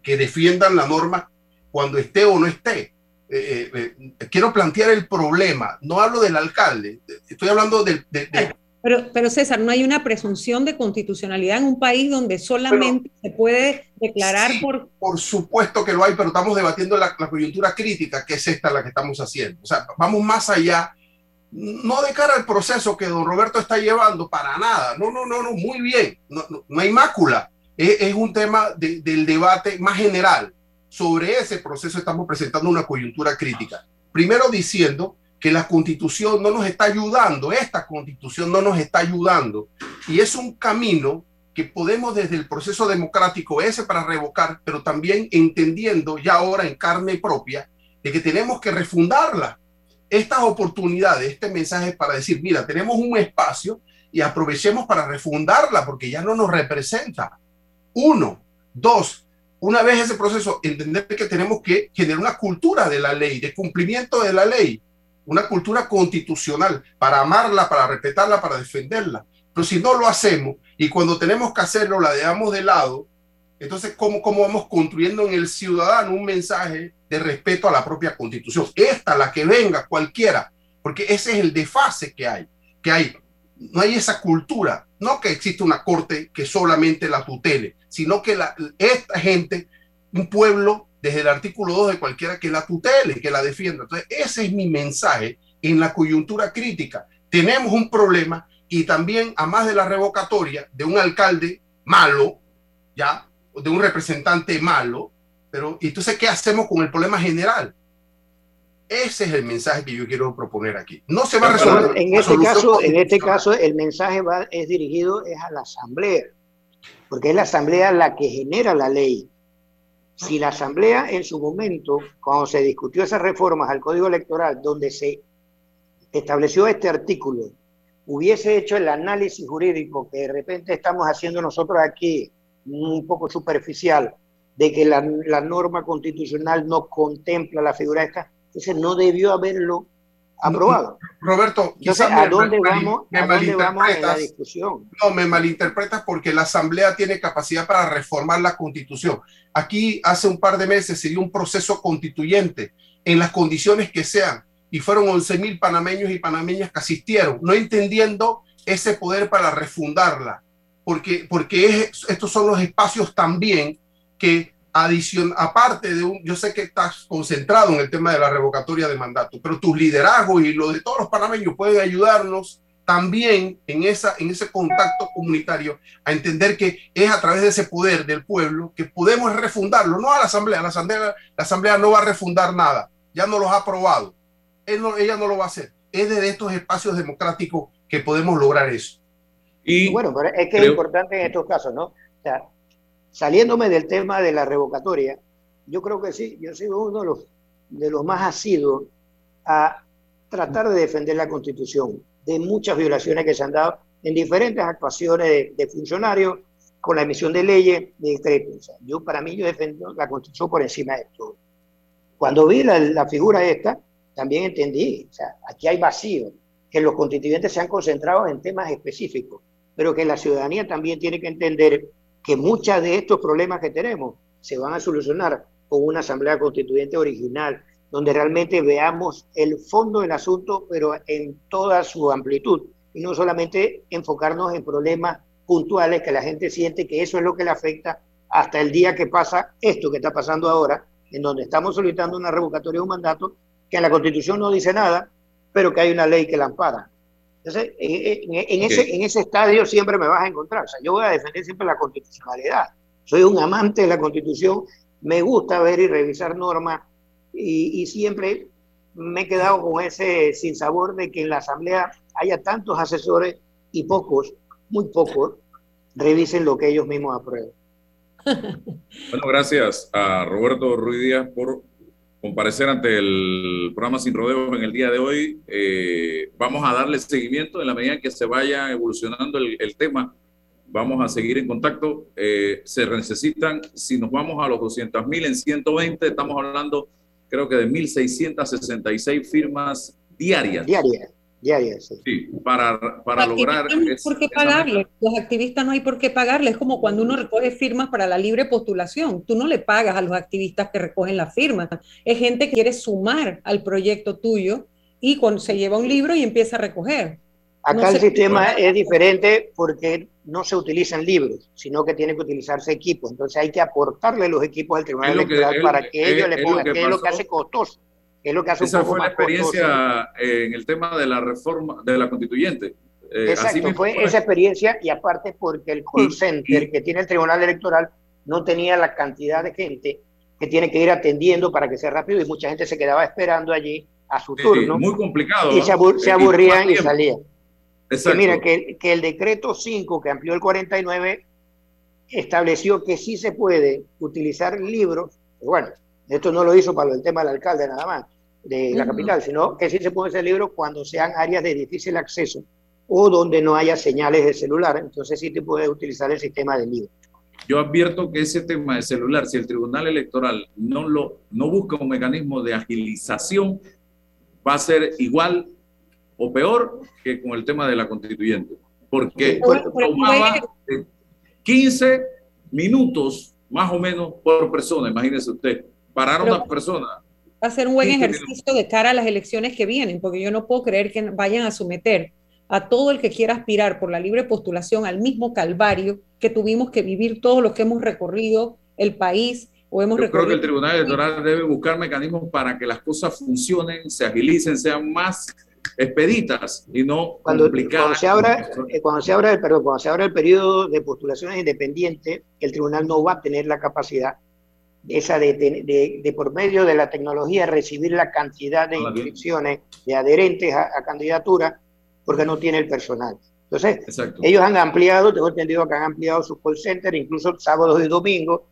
que defiendan la norma cuando esté o no esté. Eh, eh, quiero plantear el problema, no hablo del alcalde, estoy hablando del... Pero, pero César, no hay una presunción de constitucionalidad en un país donde solamente se puede declarar por... Por supuesto que lo hay, pero estamos debatiendo la, coyuntura crítica, que es esta la que estamos haciendo. O sea, vamos más allá, no de cara al proceso que don Roberto está llevando, para nada. No, no, no, no, muy bien, no, no, hay mácula. Es, es un tema del debate más general sobre ese proceso estamos presentando una coyuntura crítica. Primero diciendo que la constitución no nos está ayudando, esta constitución no nos está ayudando. Y es un camino que podemos desde el proceso democrático ese para revocar, pero también entendiendo ya ahora en carne propia de que tenemos que refundarla. Estas oportunidades, este mensaje es para decir, mira, tenemos un espacio y aprovechemos para refundarla porque ya no nos representa. Uno. Dos, una vez ese proceso, entender que tenemos que generar una cultura de la ley, de cumplimiento de la ley, una cultura constitucional para amarla, para respetarla, para defenderla. Pero si no lo hacemos y cuando tenemos que hacerlo la dejamos de lado, entonces, ¿cómo, cómo vamos construyendo en el ciudadano un mensaje de respeto a la propia constitución? Esta, la que venga, cualquiera, porque ese es el desfase que hay, que hay no hay esa cultura, no que existe una corte que solamente la tutele, sino que esta gente, un pueblo, desde el artículo 2 de cualquiera que la tutele, que la defienda. Entonces, ese es mi mensaje en la coyuntura crítica. Tenemos un problema y también, a más de la revocatoria de un alcalde malo, ya, de un representante malo, pero entonces, ¿qué hacemos con el problema general? Ese es el mensaje que yo quiero proponer aquí. No se va a resolver. En este caso, en este caso, el mensaje va, es dirigido es a la asamblea, porque es la asamblea la que genera la ley. Si la asamblea en su momento, cuando se discutió esas reformas al código electoral, donde se estableció este artículo, hubiese hecho el análisis jurídico que de repente estamos haciendo nosotros aquí, un poco superficial, de que la, la norma constitucional no contempla la figura esta, entonces no debió haberlo aprobado. Roberto, ¿a dónde, vamos, ¿a dónde vamos en la discusión? No, me malinterpretas porque la Asamblea tiene capacidad para reformar la Constitución. Aquí hace un par de meses se dio un proceso constituyente en las condiciones que sean y fueron 11 mil panameños y panameñas que asistieron, no entendiendo ese poder para refundarla, porque, porque estos son los espacios también que adición, aparte de un, yo sé que estás concentrado en el tema de la revocatoria de mandato, pero tus liderazgos y lo de todos los panameños pueden ayudarnos también en, esa, en ese contacto comunitario a entender que es a través de ese poder del pueblo que podemos refundarlo, no a la asamblea, la asamblea, la asamblea no va a refundar nada, ya no los ha aprobado, ella no lo va a hacer, es desde estos espacios democráticos que podemos lograr eso. Y bueno, pero es que es importante en estos casos, ¿no? O sea, saliéndome del tema de la revocatoria, yo creo que sí, yo sido uno de los, de los más asiduos a tratar de defender la Constitución de muchas violaciones que se han dado en diferentes actuaciones de, funcionarios con la emisión de leyes, de decretos. yo, para mí, yo defiendo la Constitución por encima de todo. Cuando vi la, la figura esta, también entendí, o sea, aquí hay vacío, que los constituyentes se han concentrado en temas específicos, pero que la ciudadanía también tiene que entender que muchos de estos problemas que tenemos se van a solucionar con una asamblea constituyente original, donde realmente veamos el fondo del asunto, pero en toda su amplitud, y no solamente enfocarnos en problemas puntuales que la gente siente que eso es lo que le afecta hasta el día que pasa esto que está pasando ahora, en donde estamos solicitando una revocatoria de un mandato que en la Constitución no dice nada, pero que hay una ley que la ampara. Entonces, en, ese, en ese estadio siempre me vas a encontrar. O sea, yo voy a defender siempre la constitucionalidad. Soy un amante de la constitución, me gusta ver y revisar normas y, y siempre me he quedado con ese sinsabor de que en la Asamblea haya tantos asesores y pocos, muy pocos, revisen lo que ellos mismos aprueban. Bueno, gracias a Roberto Ruiz Díaz por comparecer ante el programa Sin Rodeos en el día de hoy. Eh, vamos a darle seguimiento en la medida en que se vaya evolucionando el, tema. Vamos a seguir en contacto. Eh, se necesitan, si nos vamos a los 200 mil en 120, estamos hablando creo que de 1.666 firmas diarias. Diarias sí. para, para lograr... No hay por qué pagarle, los activistas no hay por qué pagarle, es como cuando uno recoge firmas para la libre postulación, tú no le pagas a los activistas que recogen las firmas, es gente que quiere sumar al proyecto tuyo y cuando se lleva un libro y empieza a recoger. Acá el sistema es diferente porque no se utilizan libros, sino que tiene que utilizarse equipos. Entonces hay que aportarle los equipos al Tribunal Electoral para que ellos le pongan, que, es lo que hace costoso es lo que hace Esa fue la experiencia en el tema de la reforma de la constituyente. Eh, Exacto, fue esa experiencia y aparte porque el call center que tiene el Tribunal Electoral no tenía la cantidad de gente que tiene que ir atendiendo para que sea rápido y mucha gente se quedaba esperando allí a su turno. muy complicado. Y se, aburrían y, salían. Exacto. mira, que, que el decreto 5 que amplió el 49 estableció que sí se puede utilizar libros, bueno, esto no lo hizo para el tema del alcalde nada más, de la capital, sino que sí se puede hacer libro cuando sean áreas de difícil acceso o donde no haya señales de celular. Entonces sí te puedes utilizar el sistema de libro. Yo advierto que ese tema de celular, si el Tribunal Electoral no, lo, no busca un mecanismo de agilización, va a ser igual o peor que con el tema de la constituyente. Porque tomaba 15 minutos más o menos por persona, imagínese usted parar a una persona. Va a ser un buen ejercicio de cara a las elecciones que vienen, porque yo no puedo creer que vayan a someter a todo el que quiera aspirar por la libre postulación al mismo calvario que tuvimos que vivir todos los que hemos recorrido el país o hemos Yo creo que el Tribunal Electoral debe buscar mecanismos para que las cosas funcionen, se agilicen, sean más expeditas y no cuando, complicadas. Cuando se abra, eh, cuando se abra el, perdón, cuando se abra el periodo de postulaciones independientes, el tribunal no va a tener la capacidad esa de, de, por medio de la tecnología recibir la cantidad de inscripciones de adherentes a, candidatura porque no tiene el personal. Entonces, ellos han ampliado, tengo entendido que han ampliado sus call centers, incluso sábados y domingos,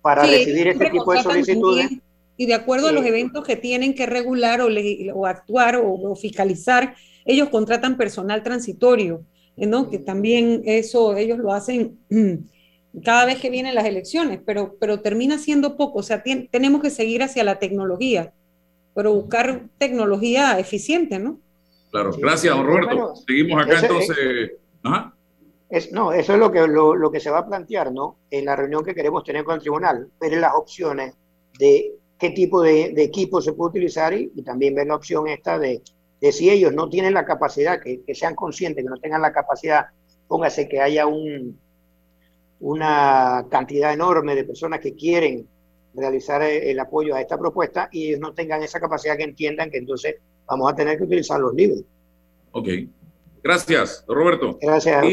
para recibir este tipo de solicitudes. Y de acuerdo a los eventos que tienen que regular o, o actuar o, o, fiscalizar, ellos contratan personal transitorio, ¿no? que también eso ellos lo hacen cada vez que vienen las elecciones, pero, pero termina siendo poco. O sea, tenemos que seguir hacia la tecnología, pero buscar tecnología eficiente, ¿no? Claro, gracias, don Roberto. Seguimos acá entonces. Es, no, eso es lo que, lo, que se va a plantear, ¿no? En la reunión que queremos tener con el tribunal, ver las opciones de qué tipo de, equipo se puede utilizar y, también ver la opción esta de, de, si ellos no tienen la capacidad, que, que sean conscientes que no tengan la capacidad, póngase que haya un, una cantidad enorme de personas que quieren realizar eh, el apoyo a esta propuesta y ellos no tengan esa capacidad que entiendan que entonces vamos a tener que utilizar los libros. Ok. Gracias, Roberto. Gracias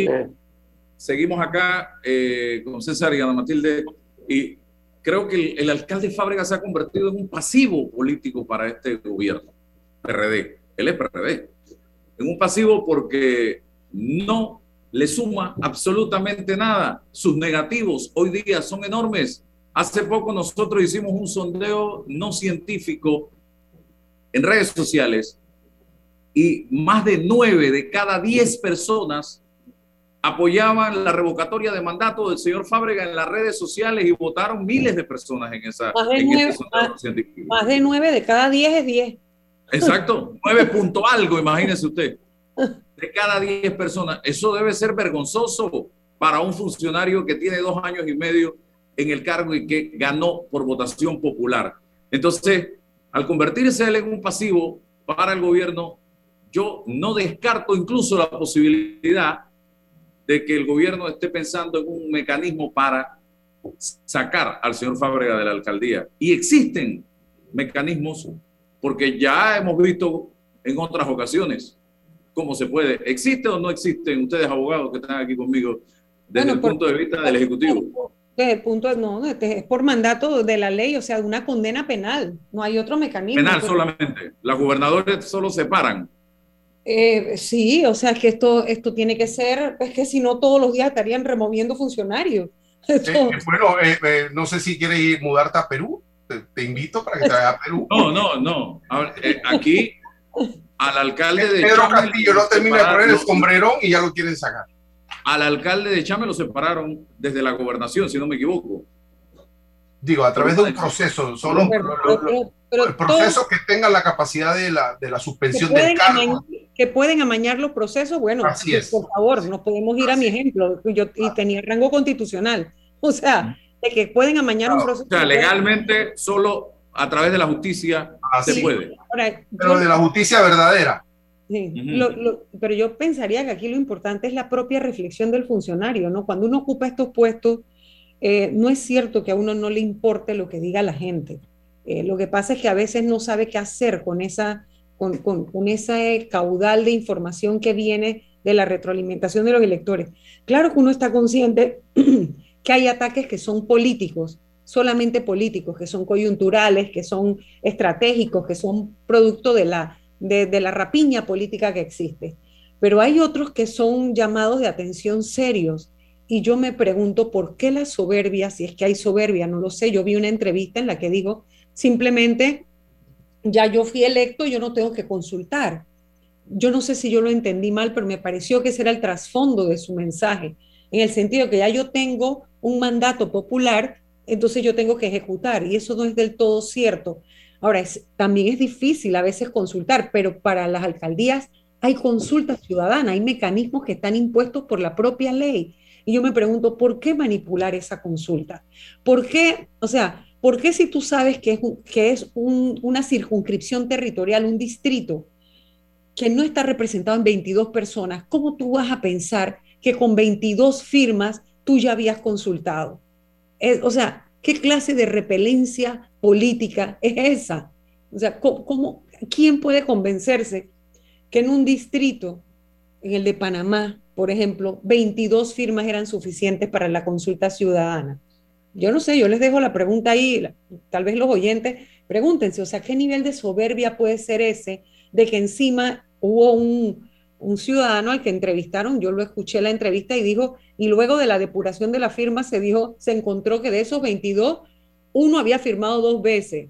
Seguimos acá eh, con César y Ana Matilde y creo que el, el, alcalde Fábrega se ha convertido en un pasivo político para este gobierno, PRD. Él es PRD. En un pasivo porque no le suma absolutamente nada. Sus negativos hoy día son enormes. Hace poco nosotros hicimos un sondeo no científico en redes sociales y más de nueve de cada diez personas apoyaban la revocatoria de mandato del señor Fábrega en las redes sociales y votaron miles de personas en esa. Más de, nueve, más, de nueve de cada diez es diez. Exacto, nueve punto algo, imagínese usted de cada 10 personas. Eso debe ser vergonzoso para un funcionario que tiene dos años y medio en el cargo y que ganó por votación popular. Entonces, al convertirse él en un pasivo para el gobierno, yo no descarto incluso la posibilidad de que el gobierno esté pensando en un mecanismo para sacar al señor Fábrega de la alcaldía. Y existen mecanismos, porque ya hemos visto en otras ocasiones. ¿Cómo se puede? ¿Existe o no existen ustedes abogados que están aquí conmigo desde el punto de vista del Ejecutivo? Desde el punto de, no, es por mandato de la ley, o sea, de una condena penal. No hay otro mecanismo. Penal solamente. Las gobernadores solo separan. Eh, sí, o sea, que esto, esto tiene que ser, es que si no todos los días estarían removiendo funcionarios. bueno, eh, no sé si quieres ir mudarte a Perú. Te, invito para que te vayas a Perú. No, no, no. aquí al alcalde de Pedro Chame Castillo no termina de poner el sombrerón y ya lo quieren sacar. Al alcalde de Chame lo separaron desde la gobernación, si no me equivoco. Digo, a través de un proceso, solo el proceso que tenga la capacidad de la, de la suspensión del cargo. que pueden amañar los procesos, bueno, Así es. por favor, no podemos ir a mi ejemplo. Yo y tenía rango constitucional. O sea, de que pueden amañar un proceso. O sea, legalmente solo a través de la justicia se puede. pero de la justicia verdadera. Sí, pero yo pensaría que aquí lo importante es la propia reflexión del funcionario, ¿no? Cuando uno ocupa estos puestos, eh, no es cierto que a uno no le importe lo que diga la gente. Eh, lo que pasa es que a veces no sabe qué hacer con esa, con, con, con ese caudal de información que viene de la retroalimentación de los electores. Claro que uno está consciente que hay ataques que son políticos, solamente políticos, que son coyunturales, que son estratégicos, que son producto de la, de, la rapiña política que existe. Pero hay otros que son llamados de atención serios. Y yo me pregunto por qué la soberbia, si es que hay soberbia, no lo sé. Yo vi una entrevista en la que digo, simplemente, ya yo fui electo, yo no tengo que consultar. Yo no sé si yo lo entendí mal, pero me pareció que ese era el trasfondo de su mensaje, en el sentido que ya yo tengo un mandato popular, entonces yo tengo que ejecutar y eso no es del todo cierto. Ahora, también es difícil a veces consultar, pero para las alcaldías hay consulta ciudadana, hay mecanismos que están impuestos por la propia ley. Y yo me pregunto, ¿por qué manipular esa consulta? ¿Por qué, o sea, por qué si tú sabes que es, que es una circunscripción territorial, un distrito, que no está representado en 22 personas, ¿cómo tú vas a pensar que con 22 firmas tú ya habías consultado? O sea, ¿qué clase de repelencia política es esa? O sea, ¿cómo, quién puede convencerse que en un distrito, en el de Panamá, por ejemplo, 22 firmas eran suficientes para la consulta ciudadana? Yo no sé, yo les dejo la pregunta ahí, tal vez los oyentes, pregúntense, o sea, ¿qué nivel de soberbia puede ser ese de que encima hubo un, un ciudadano al que entrevistaron, yo lo escuché la entrevista y dijo, y luego de la depuración de la firma se dijo, se encontró que de esos 22, uno había firmado dos veces,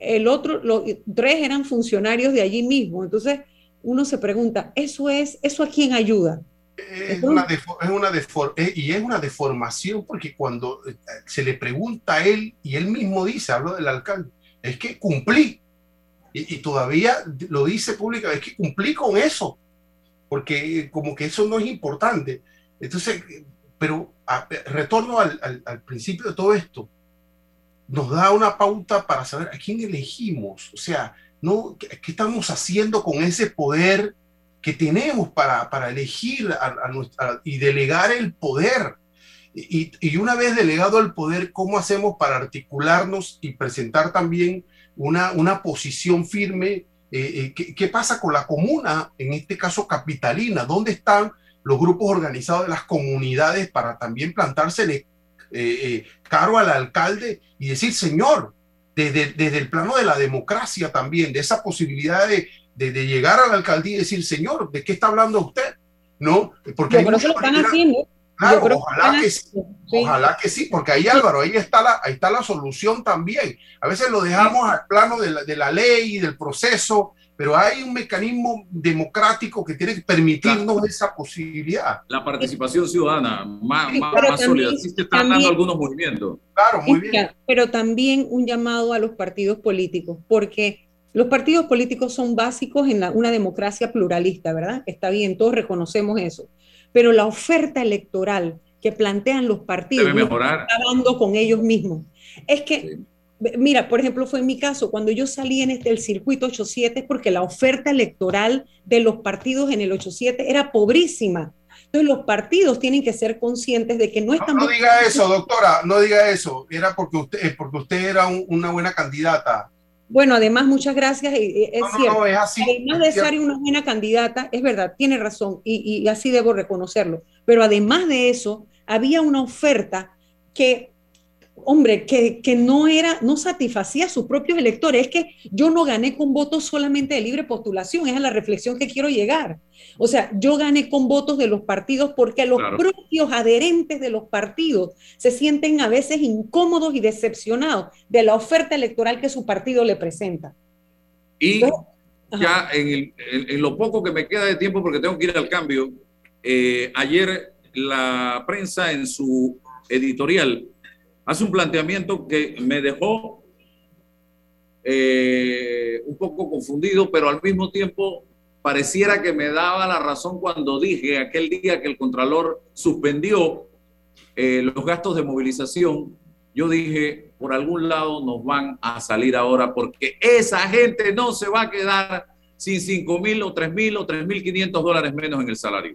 el otro, los tres eran funcionarios de allí mismo. Entonces, uno se pregunta, ¿eso es, eso a quién ayuda? Es una, es una y es una deformación porque cuando eh, se le pregunta a él y él mismo dice, hablo del alcalde, es que cumplí. Y, y todavía lo dice públicamente, es que cumplí con eso porque como que eso no es importante. Entonces, pero retorno al, al, principio de todo esto, nos da una pauta para saber a quién elegimos, o sea, no, ¿qué, estamos haciendo con ese poder que tenemos para, para elegir a, nuestra, y delegar el poder? Y, y, una vez delegado el poder, ¿cómo hacemos para articularnos y presentar también una, una posición firme eh, eh, ¿qué, pasa con la comuna, en este caso capitalina? ¿Dónde están los grupos organizados de las comunidades para también plantársele eh, caro al alcalde y decir, señor, desde, desde, el plano de la democracia también, de esa posibilidad de, de, llegar a la alcaldía y decir, señor, ¿de qué está hablando usted? ¿No? Porque Yo lo están haciendo. Claro, ojalá que, sí, ojalá que sí, porque ahí Álvaro, ahí está, la, ahí está la solución también. A veces lo dejamos al plano de la, de la ley y del proceso, pero hay un mecanismo democrático que tiene que permitirnos esa posibilidad. La participación ciudadana más, más, sólida, sí se están dando algunos movimientos. Claro, muy bien. Pero también un llamado a los partidos políticos, porque los partidos políticos son básicos en una democracia pluralista, ¿verdad? Está bien, todos reconocemos eso pero la oferta electoral que plantean los partidos está dando con ellos mismos. Es que, mira, por ejemplo, fue en mi caso, cuando yo salí en este, el circuito 87, porque la oferta electoral de los partidos en el 87 era pobrísima. Entonces los partidos tienen que ser conscientes de que no están... No, no diga eso, doctora, no diga eso. Era porque usted, porque usted era una buena candidata. Bueno, además, muchas gracias. Es cierto. además de ser una buena candidata, es verdad, tiene razón y, y así debo reconocerlo. Pero además de eso, había una oferta que hombre, que, no era, no satisfacía a sus propios electores. Es que yo no gané con votos solamente de libre postulación, es a la reflexión que quiero llegar. O sea, yo gané con votos de los partidos porque los propios adherentes de los partidos se sienten a veces incómodos y decepcionados de la oferta electoral que su partido le presenta. Y ya en, lo poco que me queda de tiempo, porque tengo que ir al cambio, eh, ayer la prensa en su editorial hace un planteamiento que me dejó eh, un poco confundido, pero al mismo tiempo pareciera que me daba la razón cuando dije aquel día que el Contralor suspendió eh, los gastos de movilización. Yo dije, por algún lado nos van a salir ahora porque esa gente no se va a quedar sin 5 mil o 3 mil o 3 mil 500 dólares menos en el salario.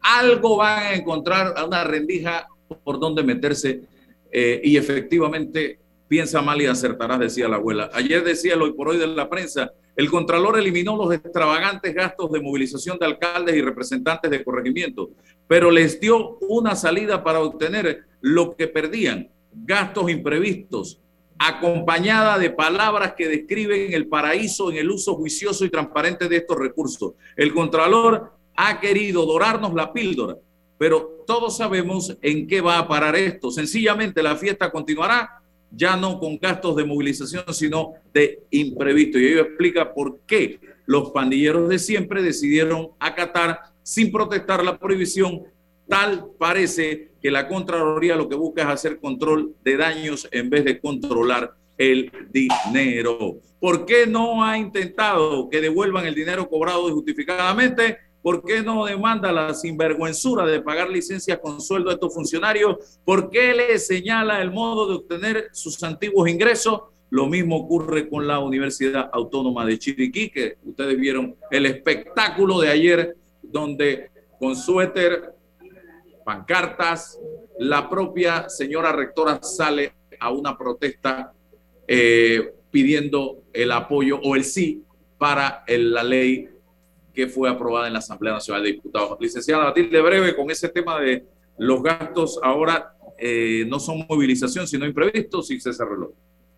Algo van a encontrar, una rendija por donde meterse eh, y efectivamente piensa mal y acertarás, decía la abuela. Ayer decía el hoy por hoy de la prensa, el Contralor eliminó los extravagantes gastos de movilización de alcaldes y representantes de corregimiento, pero les dio una salida para obtener lo que perdían, gastos imprevistos, acompañada de palabras que describen el paraíso en el uso juicioso y transparente de estos recursos. El Contralor ha querido dorarnos la píldora pero todos sabemos en qué va a parar esto. Sencillamente la fiesta continuará, ya no con gastos de movilización, sino de imprevisto. Y ello explica por qué los pandilleros de siempre decidieron acatar sin protestar la prohibición. Tal parece que la Contraloría lo que busca es hacer control de daños en vez de controlar el dinero. ¿Por qué no ha intentado que devuelvan el dinero cobrado injustificadamente? ¿Por qué no demanda la sinvergüenzura de pagar licencias con sueldo a estos funcionarios? ¿Por qué le señala el modo de obtener sus antiguos ingresos? Lo mismo ocurre con la Universidad Autónoma de Chiriquí, que ustedes vieron el espectáculo de ayer, donde con suéter, pancartas, la propia señora rectora sale a una protesta eh, pidiendo el apoyo o el sí para la ley que fue aprobada en la Asamblea Nacional de Diputados. Licenciada Matilde Breve, con ese tema de los gastos ahora eh, no son movilización, sino imprevistos y se cerró.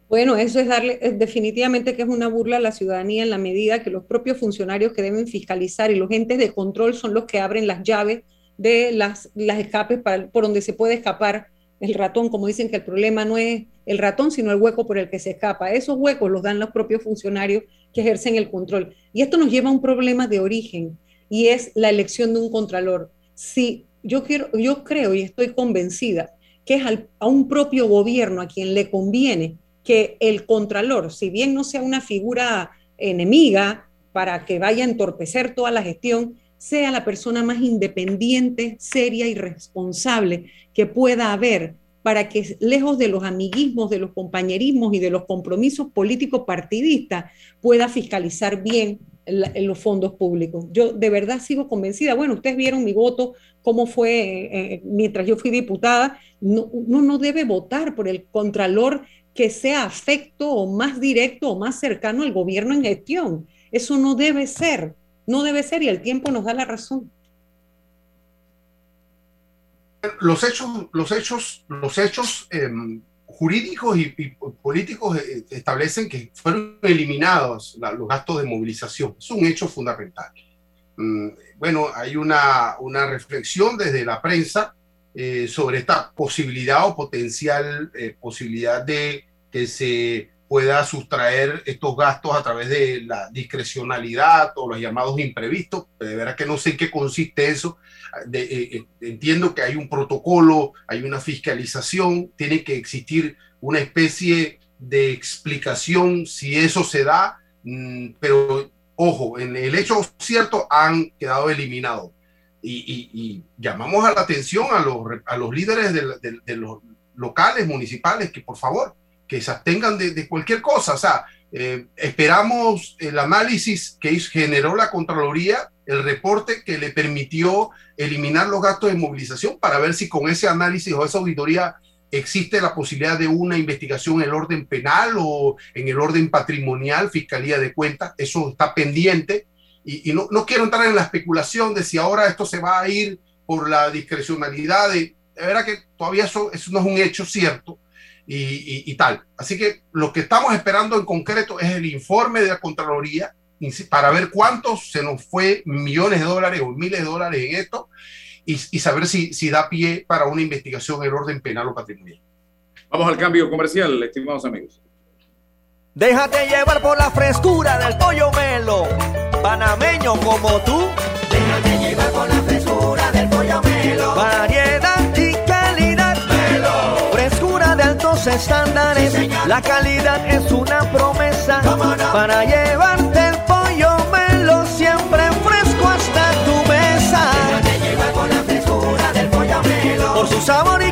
Bueno, eso es darle, definitivamente que es una burla a la ciudadanía en la medida que los propios funcionarios que deben fiscalizar y los entes de control son los que abren las llaves de las, las escapes por donde se puede escapar el ratón, como dicen que el problema no es el ratón, sino el hueco por el que se escapa. Esos huecos los dan los propios funcionarios que ejercen el control. Y esto nos lleva a un problema de origen y es la elección de un contralor. Si yo quiero, yo creo y estoy convencida que es a un propio gobierno a quien le conviene que el contralor, si bien no sea una figura enemiga para que vaya a entorpecer toda la gestión, sea la persona más independiente, seria y responsable que pueda haber para que lejos de los amiguismos, de los compañerismos y de los compromisos políticos partidistas, pueda fiscalizar bien en los fondos públicos. Yo de verdad sigo convencida. Bueno, ustedes vieron mi voto, cómo fue eh, mientras yo fui diputada. No, uno no debe votar por el contralor que sea afecto o más directo o más cercano al gobierno en gestión. Eso no debe ser. No debe ser y el tiempo nos da la razón. Los hechos, los hechos, los hechos em, jurídicos y, políticos eh, establecen que fueron eliminados los gastos de movilización. Es un hecho fundamental. Mm, bueno, hay una, una reflexión desde la prensa eh, sobre esta posibilidad o potencial eh, posibilidad de que se pueda sustraer estos gastos a través de la discrecionalidad o los llamados imprevistos. De verdad que no sé en qué consiste eso. De, eh, eh, entiendo que hay un protocolo, hay una fiscalización, tiene que existir una especie de explicación si eso se da, mm, pero ojo, en el hecho cierto han quedado eliminados. Y, llamamos a la atención a los, a los líderes de los locales, municipales, que por favor que se abstengan de, cualquier cosa. O sea, eh, esperamos el análisis que generó la Contraloría, el reporte que le permitió eliminar los gastos de movilización para ver si con ese análisis o esa auditoría ¿Existe la posibilidad de una investigación en el orden penal o en el orden patrimonial, Fiscalía de Cuentas? Eso está pendiente. Y, no, no, quiero entrar en la especulación de si ahora esto se va a ir por la discrecionalidad. De, de verdad que todavía eso, eso no es un hecho cierto y, y, tal. Así que lo que estamos esperando en concreto es el informe de la Contraloría para ver cuántos se nos fue millones de dólares o miles de dólares en esto y, y saber si, si da pie para una investigación en el orden penal o patrimonial. Vamos al cambio comercial, estimados amigos. Déjate llevar por la frescura del pollo melo, panameño como tú. Déjate llevar por la frescura del pollo melo. Altos estándares. Sí, la calidad es una promesa no? para llevarte el pollo melo siempre fresco hasta tu mesa. Déjate llevar por la frescura del pollo melo. Por su sabor y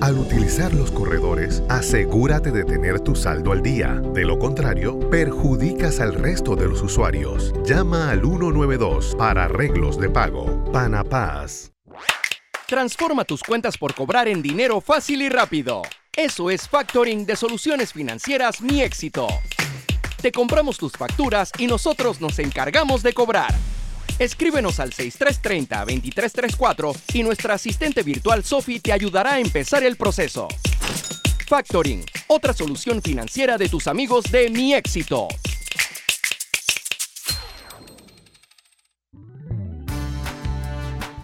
Al utilizar los corredores, asegúrate de tener tu saldo al día. De lo contrario, perjudicas al resto de los usuarios. Llama al 192 para arreglos de pago. Panapaz. Transforma tus cuentas por cobrar en dinero fácil y rápido. Eso es factoring de soluciones financieras Mi Éxito. Te compramos tus facturas y nosotros nos encargamos de cobrar. Escríbenos al 6330-2334 y nuestra asistente virtual Sophie te ayudará a empezar el proceso. Factoring, otra solución financiera de tus amigos de Mi Éxito.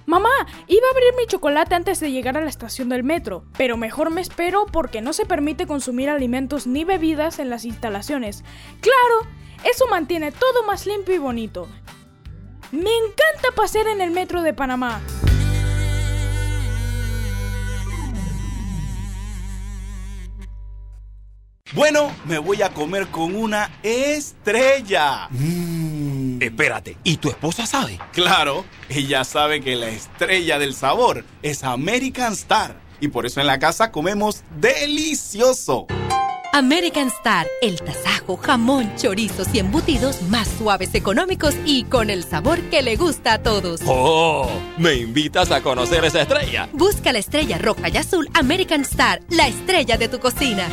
Mamá, iba a abrir mi chocolate antes de llegar a la estación del metro, pero mejor me espero porque no se permite consumir alimentos ni bebidas en las instalaciones. Claro, eso mantiene todo más limpio y bonito. Me encanta pasear en el metro de Panamá. Bueno, me voy a comer con una estrella. Mm. Espérate, ¿y tu esposa sabe? Claro, ella sabe que la estrella del sabor es American Star. Y por eso en la casa comemos delicioso. American Star, el tasajo, jamón, chorizos y embutidos más suaves, económicos y con el sabor que le gusta a todos. ¡Oh! ¿Me invitas a conocer esa estrella? Busca la estrella roja y azul American Star, la estrella de tu cocina.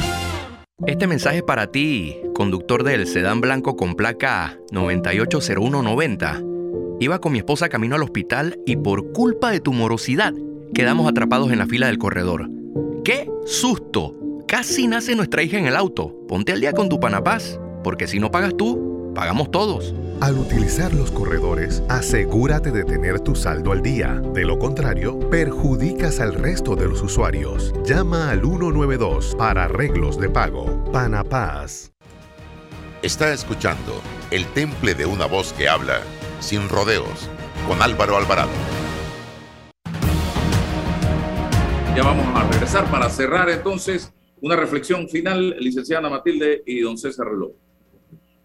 Este mensaje para ti, conductor del sedán blanco con placa 980190. Iba con mi esposa camino al hospital y por culpa de tu morosidad quedamos atrapados en la fila del corredor. ¡Qué susto! Casi nace nuestra hija en el auto. Ponte al día con tu Panapaz, porque si no pagas tú, pagamos todos. Al utilizar los corredores, asegúrate de tener tu saldo al día. De lo contrario, perjudicas al resto de los usuarios. Llama al 192 para arreglos de pago. Panapaz. Está escuchando El Temple de una voz que habla sin rodeos con Álvaro Alvarado. Ya vamos a regresar para cerrar entonces una reflexión final, licenciada Matilde y don César Reloj.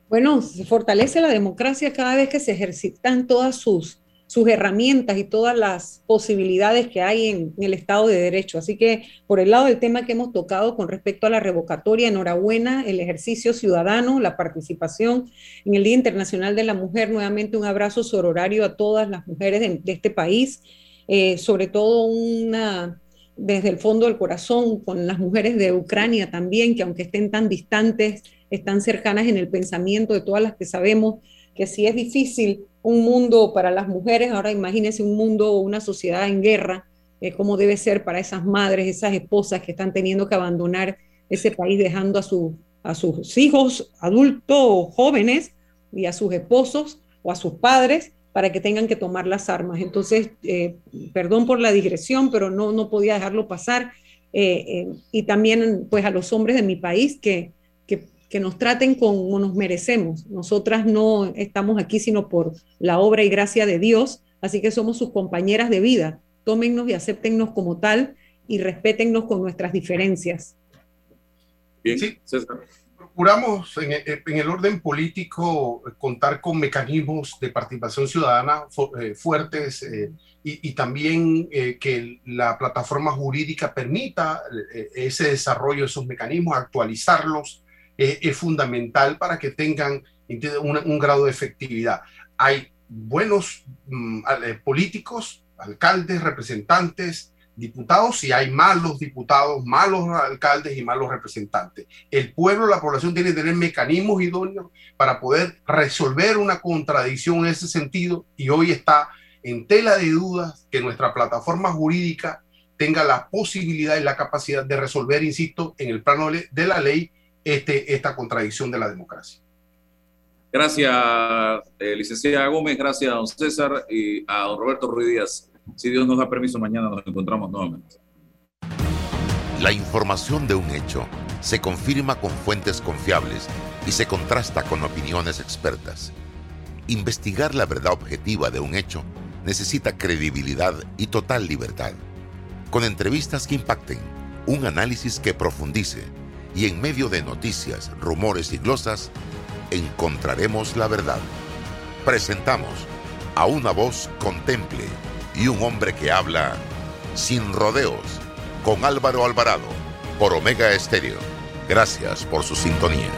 Bueno, se fortalece la democracia cada vez que se ejercitan todas sus, sus herramientas y todas las posibilidades que hay en, en, el Estado de Derecho. Así que por el lado del tema que hemos tocado con respecto a la revocatoria, enhorabuena, el ejercicio ciudadano, la participación en el Día Internacional de la Mujer, nuevamente un abrazo sororario a todas las mujeres de, de este país, eh, sobre todo una desde el fondo del corazón con las mujeres de Ucrania también, que aunque estén tan distantes, están cercanas en el pensamiento de todas las que sabemos que si es difícil un mundo para las mujeres, ahora imagínense un mundo o una sociedad en guerra, eh, cómo debe ser para esas madres, esas esposas que están teniendo que abandonar ese país dejando a, su, a sus hijos adultos o jóvenes y a sus esposos o a sus padres para que tengan que tomar las armas. Entonces, eh, perdón por la digresión, pero no, no podía dejarlo pasar. Eh, eh, y también pues a los hombres de mi país que, que, que, nos traten como nos merecemos. Nosotras no estamos aquí sino por la obra y gracia de Dios, así que somos sus compañeras de vida. Tómennos y acéptennos como tal y respétennos con nuestras diferencias. Bien, sí, César procuramos en, el orden político contar con mecanismos de participación ciudadana eh, fuertes eh, y, también eh, que la plataforma jurídica permita ese desarrollo de esos mecanismos, actualizarlos, es fundamental para que tengan un, grado de efectividad. Hay buenos mm, políticos, alcaldes, representantes, diputados si hay malos diputados, malos alcaldes y malos representantes. El pueblo, la población tiene que tener mecanismos idóneos para poder resolver una contradicción en ese sentido y hoy está en tela de dudas que nuestra plataforma jurídica tenga la posibilidad y la capacidad de resolver, insisto, en el plano de la ley este, esta contradicción de la democracia. Gracias, eh, licenciada Gómez, gracias a don César y a don Roberto Ruiz Díaz. Si Dios nos da permiso, mañana nos encontramos nuevamente. La información de un hecho se confirma con fuentes confiables y se contrasta con opiniones expertas. Investigar la verdad objetiva de un hecho necesita credibilidad y total libertad. Con entrevistas que impacten, un análisis que profundice y en medio de noticias, rumores y glosas, encontraremos la verdad. Presentamos a una voz contemple y un hombre que habla sin rodeos con Álvaro Alvarado por Omega Estéreo. Gracias por su sintonía.